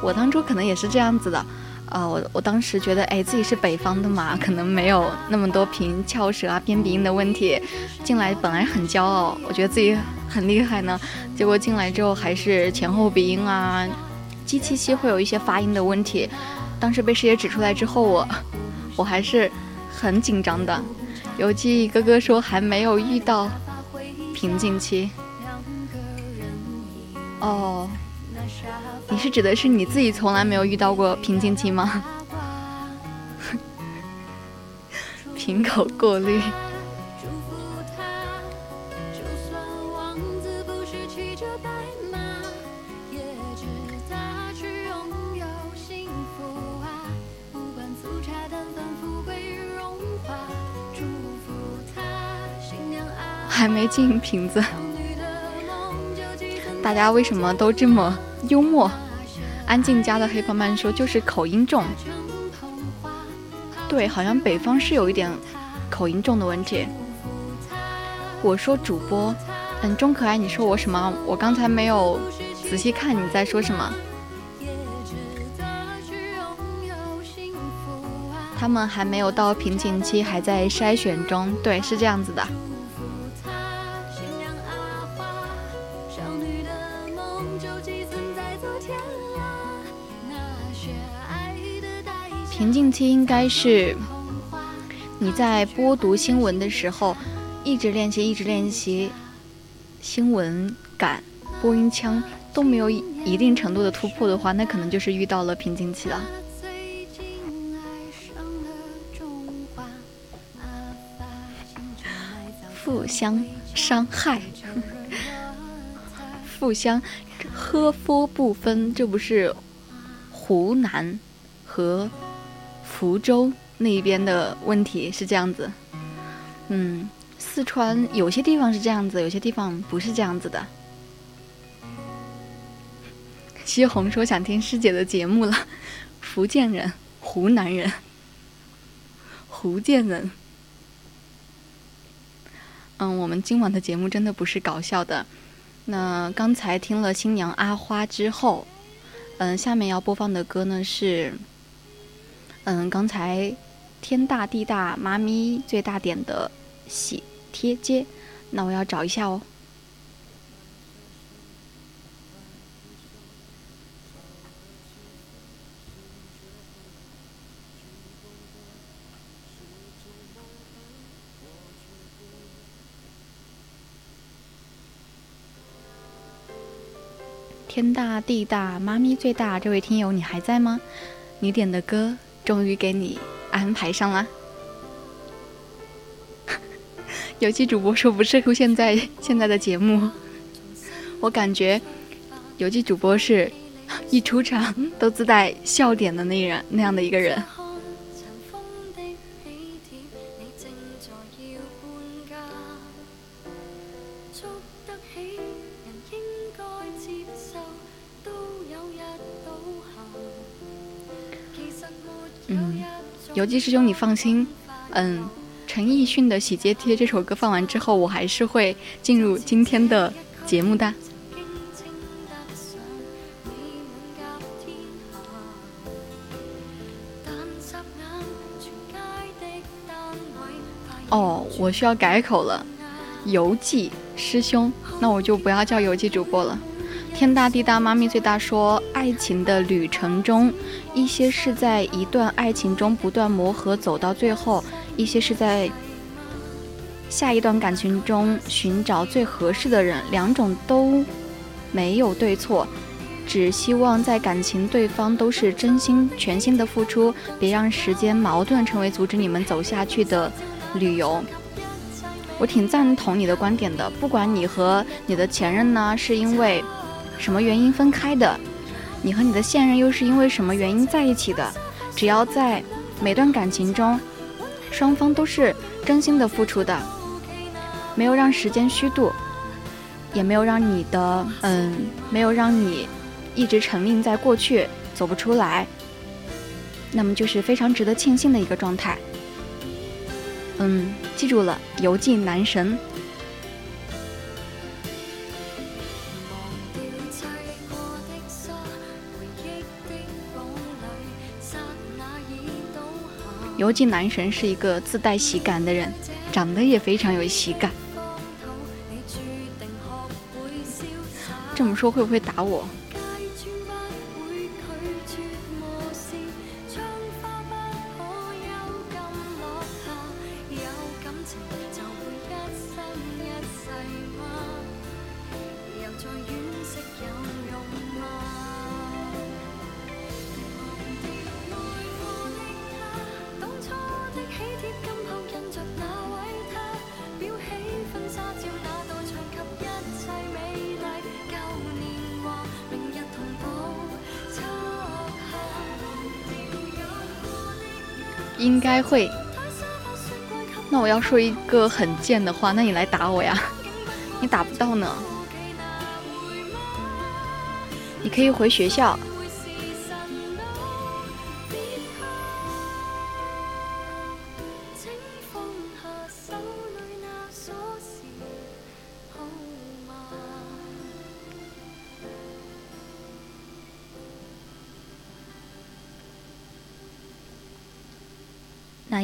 我当初可能也是这样子的，呃，我我当时觉得，哎，自己是北方的嘛，可能没有那么多平翘舌啊、边鼻音的问题。进来本来很骄傲，我觉得自己很厉害呢，结果进来之后还是前后鼻音啊、机器息会有一些发音的问题。当时被师姐指出来之后，我我还是。很紧张的，尤其哥哥说还没有遇到瓶颈期。哦，你是指的是你自己从来没有遇到过瓶颈期吗？瓶口过滤。还没进瓶子，大家为什么都这么幽默？安静家的黑胖曼说就是口音重，对，好像北方是有一点口音重的问题。我说主播，嗯，钟可爱，你说我什么？我刚才没有仔细看你在说什么。他们还没有到瓶颈期，还在筛选中，对，是这样子的。瓶颈期应该是你在播读新闻的时候，一直练习，一直练习新闻感、播音腔都没有一定程度的突破的话，那可能就是遇到了瓶颈期了。互相伤害，互相喝佛不分，这不是湖南和。福州那边的问题是这样子，嗯，四川有些地方是这样子，有些地方不是这样子的。西红说想听师姐的节目了，福建人、湖南人、福建人。嗯，我们今晚的节目真的不是搞笑的。那刚才听了新娘阿花之后，嗯，下面要播放的歌呢是。嗯，刚才天大地大，妈咪最大点的喜贴街，那我要找一下哦。天大地大，妈咪最大，这位听友你还在吗？你点的歌。终于给你安排上了。游戏主播说不适合现在 现在的节目，我感觉游戏主播是一出场都自带笑点的那人那样的一个人。游记师兄，你放心，嗯，陈奕迅的《喜帖贴》这首歌放完之后，我还是会进入今天的节目的。哦，我需要改口了，游记师兄，那我就不要叫游记主播了。天大地大，妈咪最大。说爱情的旅程中，一些是在一段爱情中不断磨合走到最后，一些是在下一段感情中寻找最合适的人。两种都没有对错，只希望在感情对方都是真心全心的付出，别让时间矛盾成为阻止你们走下去的理由。我挺赞同你的观点的。不管你和你的前任呢是因为什么原因分开的，你和你的现任又是因为什么原因在一起的，只要在每段感情中，双方都是真心的付出的，没有让时间虚度，也没有让你的嗯，没有让你一直沉溺在过去走不出来，那么就是非常值得庆幸的一个状态。嗯，记住了，游记男神。游记男神是一个自带喜感的人，长得也非常有喜感。这么说会不会打我？应该会。那我要说一个很贱的话，那你来打我呀？你打不到呢。你可以回学校。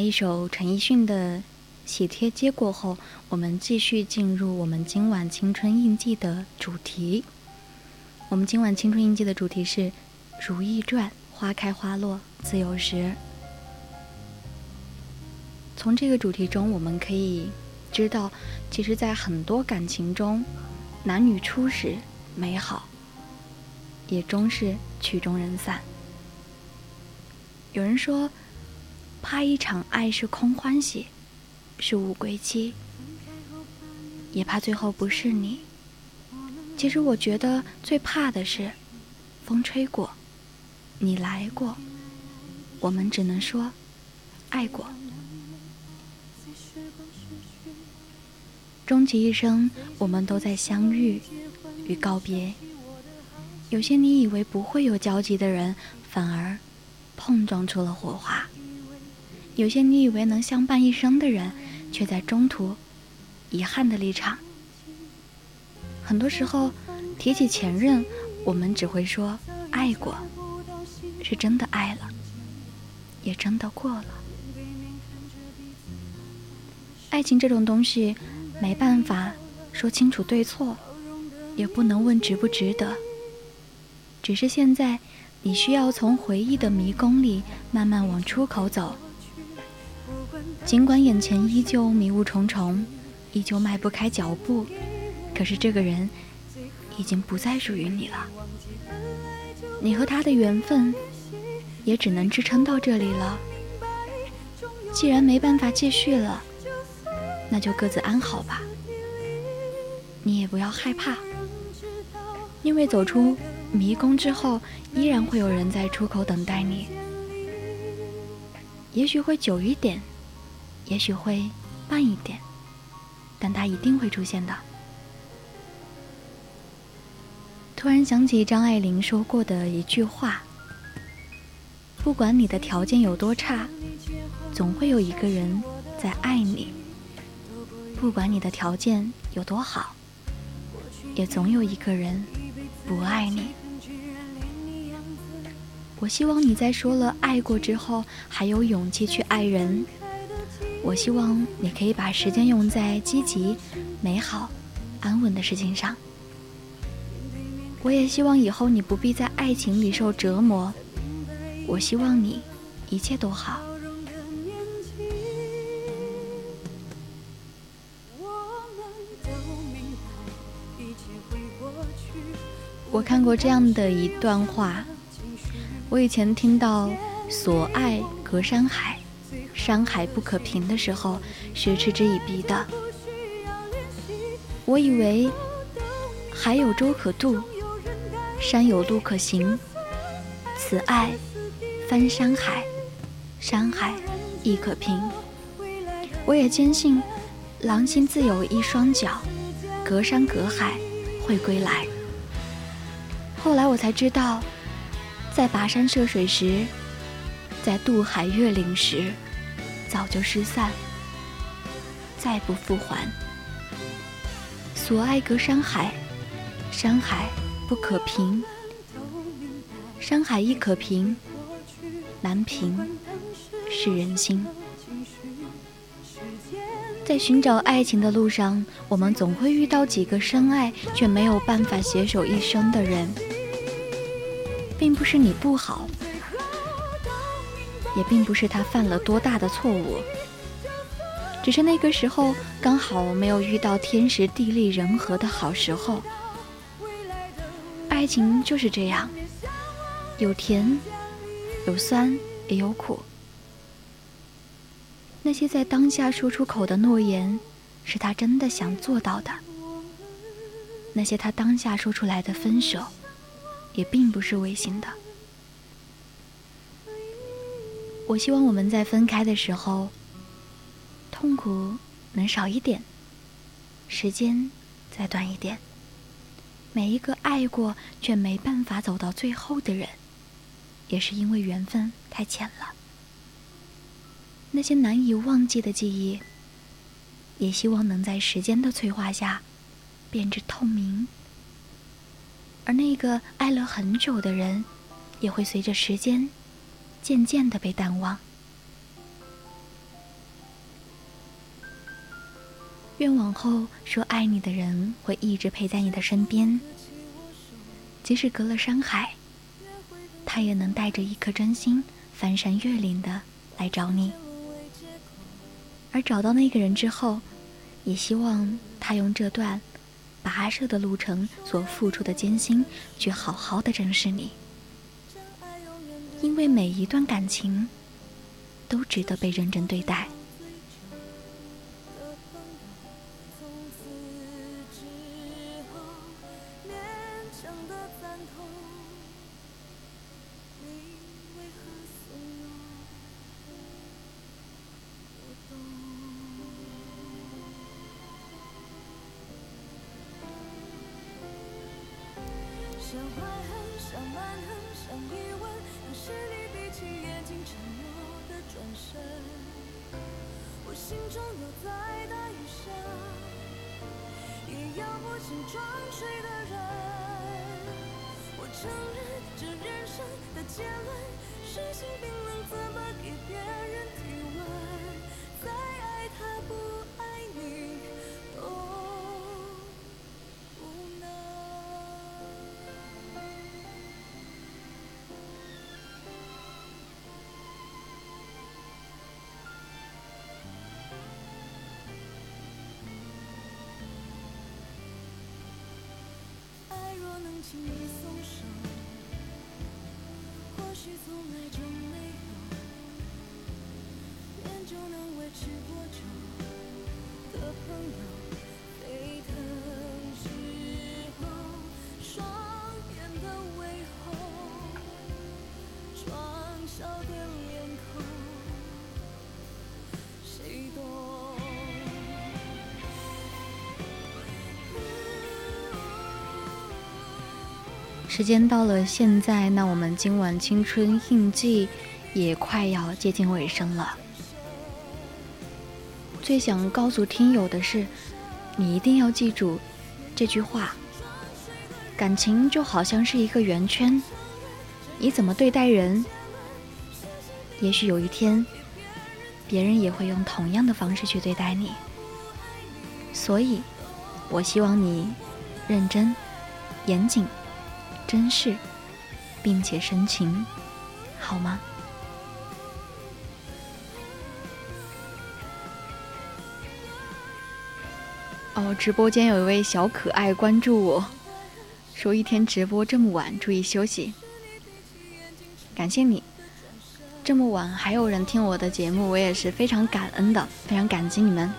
一首陈奕迅的《喜帖》接过后，我们继续进入我们今晚青春印记的主题。我们今晚青春印记的主题是《如懿传》，花开花落自有时。从这个主题中，我们可以知道，其实，在很多感情中，男女初始美好，也终是曲终人散。有人说。怕一场爱是空欢喜，是无归期，也怕最后不是你。其实我觉得最怕的是，风吹过，你来过，我们只能说爱过。终其一生，我们都在相遇与告别。有些你以为不会有交集的人，反而碰撞出了火花。有些你以为能相伴一生的人，却在中途遗憾的离场。很多时候，提起前任，我们只会说爱过，是真的爱了，也真的过了。爱情这种东西，没办法说清楚对错，也不能问值不值得。只是现在，你需要从回忆的迷宫里慢慢往出口走。尽管眼前依旧迷雾重重，依旧迈不开脚步，可是这个人已经不再属于你了。你和他的缘分也只能支撑到这里了。既然没办法继续了，那就各自安好吧。你也不要害怕，因为走出迷宫之后，依然会有人在出口等待你。也许会久一点。也许会慢一点，但它一定会出现的。突然想起张爱玲说过的一句话：“不管你的条件有多差，总会有一个人在爱你；不管你的条件有多好，也总有一个人不爱你。”我希望你在说了爱过之后，还有勇气去爱人。我希望你可以把时间用在积极、美好、安稳的事情上。我也希望以后你不必在爱情里受折磨。我希望你一切都好。我看过这样的一段话，我以前听到“所爱隔山海”。山海不可平的时候，是嗤之以鼻的。我以为海有舟可渡，山有路可行，此爱翻山海，山海亦可平。我也坚信，狼心自有一双脚，隔山隔海会归来。后来我才知道，在跋山涉水时，在渡海越岭时，早就失散，再不复还。所爱隔山海，山海不可平，山海亦可平，难平是人心。在寻找爱情的路上，我们总会遇到几个深爱却没有办法携手一生的人，并不是你不好，也并不是他犯了多大的错误，只是那个时候刚好没有遇到天时地利人和的好时候。爱情就是这样，有甜，有酸，也有苦。那些在当下说出口的诺言，是他真的想做到的；那些他当下说出来的分手，也并不是违心的。我希望我们在分开的时候，痛苦能少一点，时间再短一点。每一个爱过却没办法走到最后的人，也是因为缘分太浅了。那些难以忘记的记忆，也希望能在时间的催化下变至透明。而那个爱了很久的人，也会随着时间渐渐的被淡忘。愿往后说爱你的人会一直陪在你的身边，即使隔了山海，他也能带着一颗真心翻山越岭的来找你。而找到那个人之后，也希望他用这段跋涉的路程所付出的艰辛，去好好的珍视你。因为每一段感情，都值得被认真对待。时间到了现在，那我们今晚青春印记也快要接近尾声了。最想告诉听友的是，你一定要记住这句话：感情就好像是一个圆圈，你怎么对待人，也许有一天，别人也会用同样的方式去对待你。所以，我希望你认真、严谨。珍视，并且深情，好吗？哦，直播间有一位小可爱关注我，说一天直播这么晚，注意休息。感谢你，这么晚还有人听我的节目，我也是非常感恩的，非常感激你们。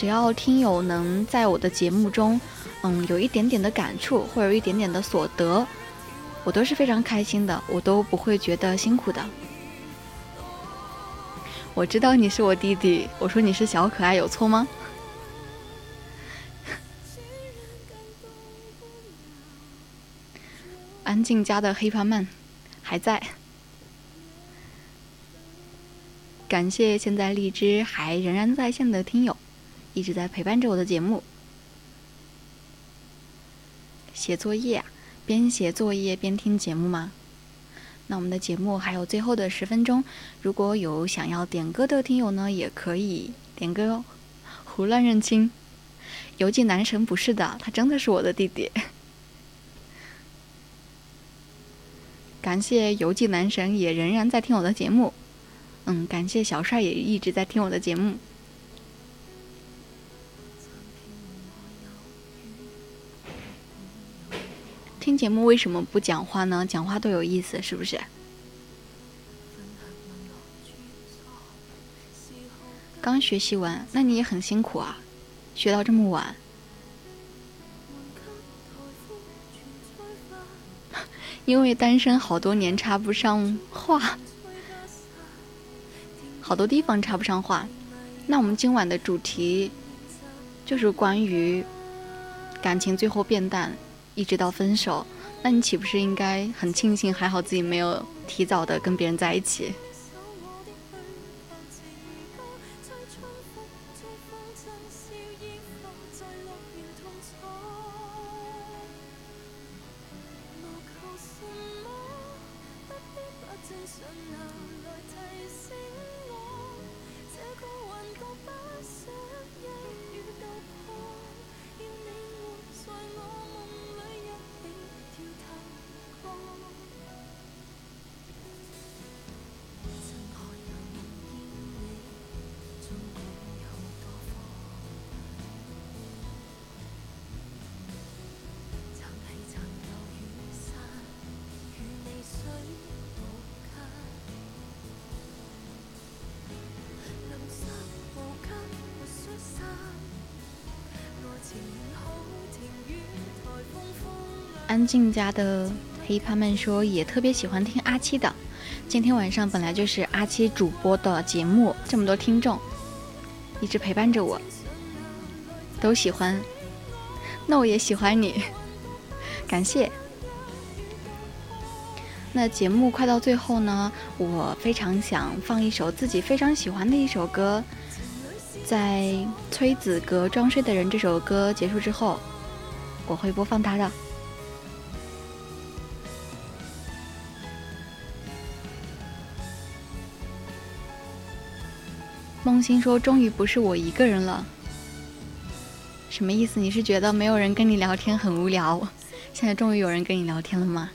只要听友能在我的节目中，嗯，有一点点的感触或者有一点点的所得，我都是非常开心的，我都不会觉得辛苦的。我知道你是我弟弟，我说你是小可爱有错吗？安静家的黑帕曼还在，感谢现在荔枝还仍然在线的听友，一直在陪伴着我的节目。写作业，边写作业边听节目吗？那我们的节目还有最后的十分钟，如果有想要点歌的听友呢，也可以点歌哦。胡乱认亲，游记男神不是的，他真的是我的弟弟。感谢游记男神也仍然在听我的节目，嗯，感谢小帅也一直在听我的节目。听节目为什么不讲话呢？讲话多有意思，是不是？刚学习完，那你也很辛苦啊，学到这么晚。因为单身好多年插不上话，好多地方插不上话。那我们今晚的主题就是关于感情最后变淡，一直到分手。那你岂不是应该很庆幸，还好自己没有提早的跟别人在一起？安静家的黑帕们说也特别喜欢听阿七的。今天晚上本来就是阿七主播的节目，这么多听众一直陪伴着我，都喜欢，那我也喜欢你，感谢。那节目快到最后呢，我非常想放一首自己非常喜欢的一首歌，在崔子格装睡的人这首歌结束之后，我会播放它的。梦欣说：“终于不是我一个人了，什么意思？你是觉得没有人跟你聊天很无聊？现在终于有人跟你聊天了吗？”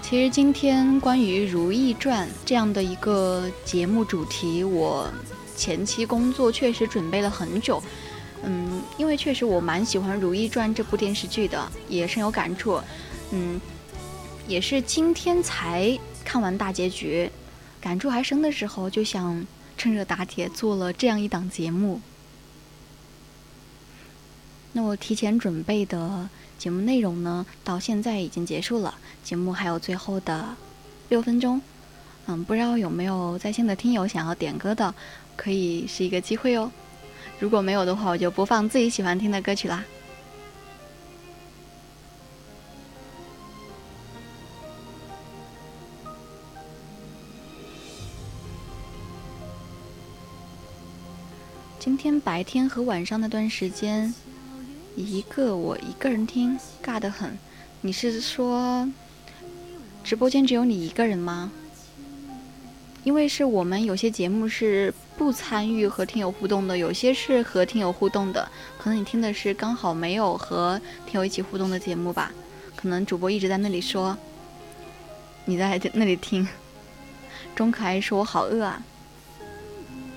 其实今天关于《如懿传》这样的一个节目主题，我前期工作确实准备了很久。嗯，因为确实我蛮喜欢《如懿传》这部电视剧的，也深有感触。嗯，也是今天才看完大结局，感触还深的时候，就想趁热打铁做了这样一档节目。那我提前准备的节目内容呢，到现在已经结束了，节目还有最后的六分钟。嗯，不知道有没有在线的听友想要点歌的，可以是一个机会哦。如果没有的话，我就播放自己喜欢听的歌曲啦。今天白天和晚上那段时间，一个我一个人听，尬得很。你是说直播间只有你一个人吗？因为是我们有些节目是。不参与和听友互动的，有些是和听友互动的，可能你听的是刚好没有和听友一起互动的节目吧。可能主播一直在那里说，你在那里听。钟可爱说：“我好饿啊。”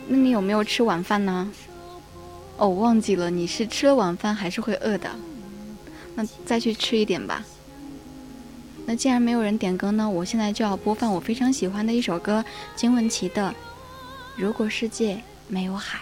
那你有没有吃晚饭呢？哦，忘记了，你是吃了晚饭还是会饿的？那再去吃一点吧。那既然没有人点歌呢，我现在就要播放我非常喜欢的一首歌，金玟岐的《如果世界没有海》。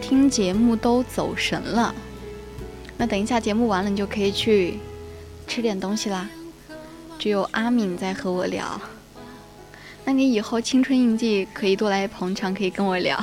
听节目都走神了，那等一下节目完了，你就可以去吃点东西啦。只有阿敏在和我聊，那你以后青春印记可以多来捧场，可以跟我聊。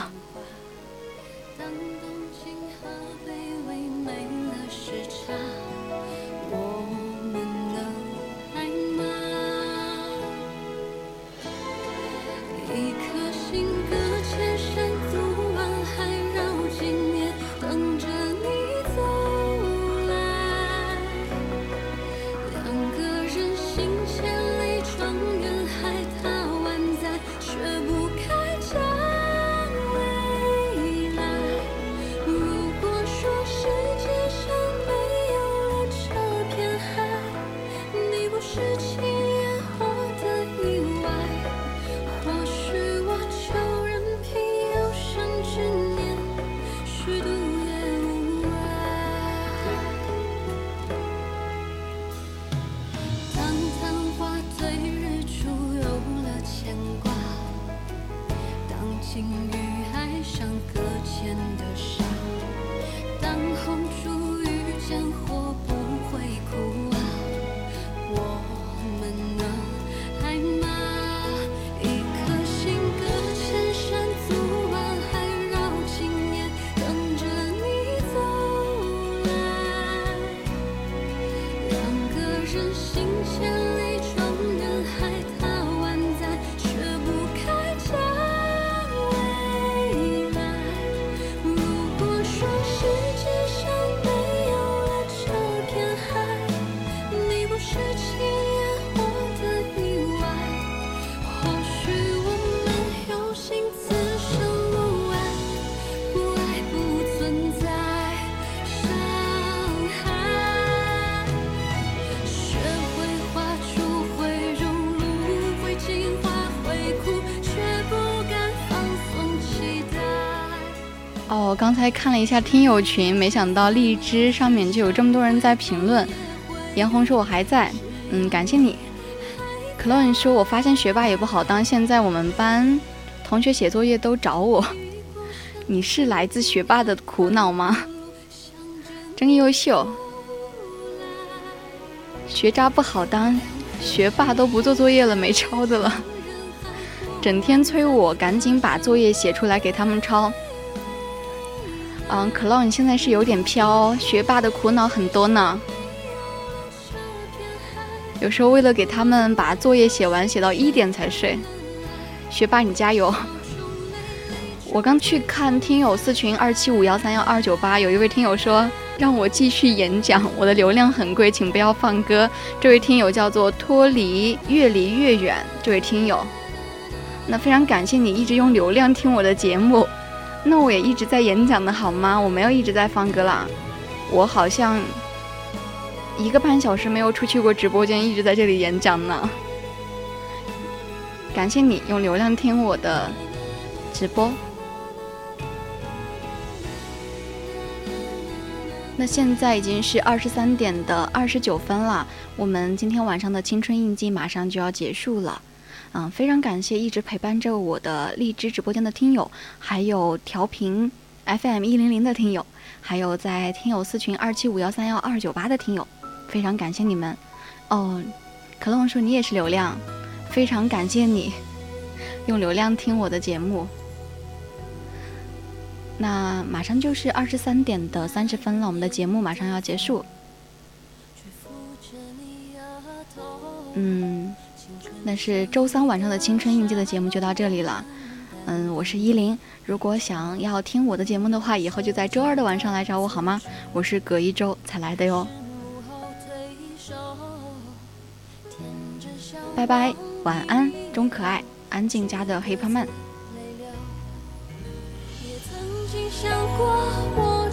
刚才看了一下听友群，没想到荔枝上面就有这么多人在评论。颜红说：“我还在，嗯，感谢你。” ”clone 说：“我发现学霸也不好当，现在我们班同学写作业都找我。你是来自学霸的苦恼吗？真优秀。学渣不好当，学霸都不做作业了，没抄的了，整天催我赶紧把作业写出来给他们抄。”嗯，可乐，你现在是有点飘。学霸的苦恼很多呢，有时候为了给他们把作业写完，写到一点才睡。学霸，你加油！我刚去看听友四群二七五幺三幺二九八，有一位听友说让我继续演讲，我的流量很贵，请不要放歌。这位听友叫做脱离越离越远，这位听友，那非常感谢你一直用流量听我的节目。那我也一直在演讲的好吗？我没有一直在放歌啦，我好像一个半小时没有出去过直播间，一直在这里演讲呢。感谢你用流量听我的直播。那现在已经是二十三点的二十九分了，我们今天晚上的青春印记马上就要结束了。嗯，非常感谢一直陪伴着我的荔枝直播间的听友，还有调频 FM 一零零的听友，还有在听友四群二七五幺三幺二九八的听友，非常感谢你们。哦，可乐说你也是流量，非常感谢你用流量听我的节目。那马上就是二十三点的三十分了，我们的节目马上要结束。嗯。那是周三晚上的青春印记的节目就到这里了，嗯，我是依林。如果想要听我的节目的话，以后就在周二的晚上来找我好吗？我是隔一周才来的哟。拜拜，晚安，钟可爱，安静家的黑胖曼。也曾经想过我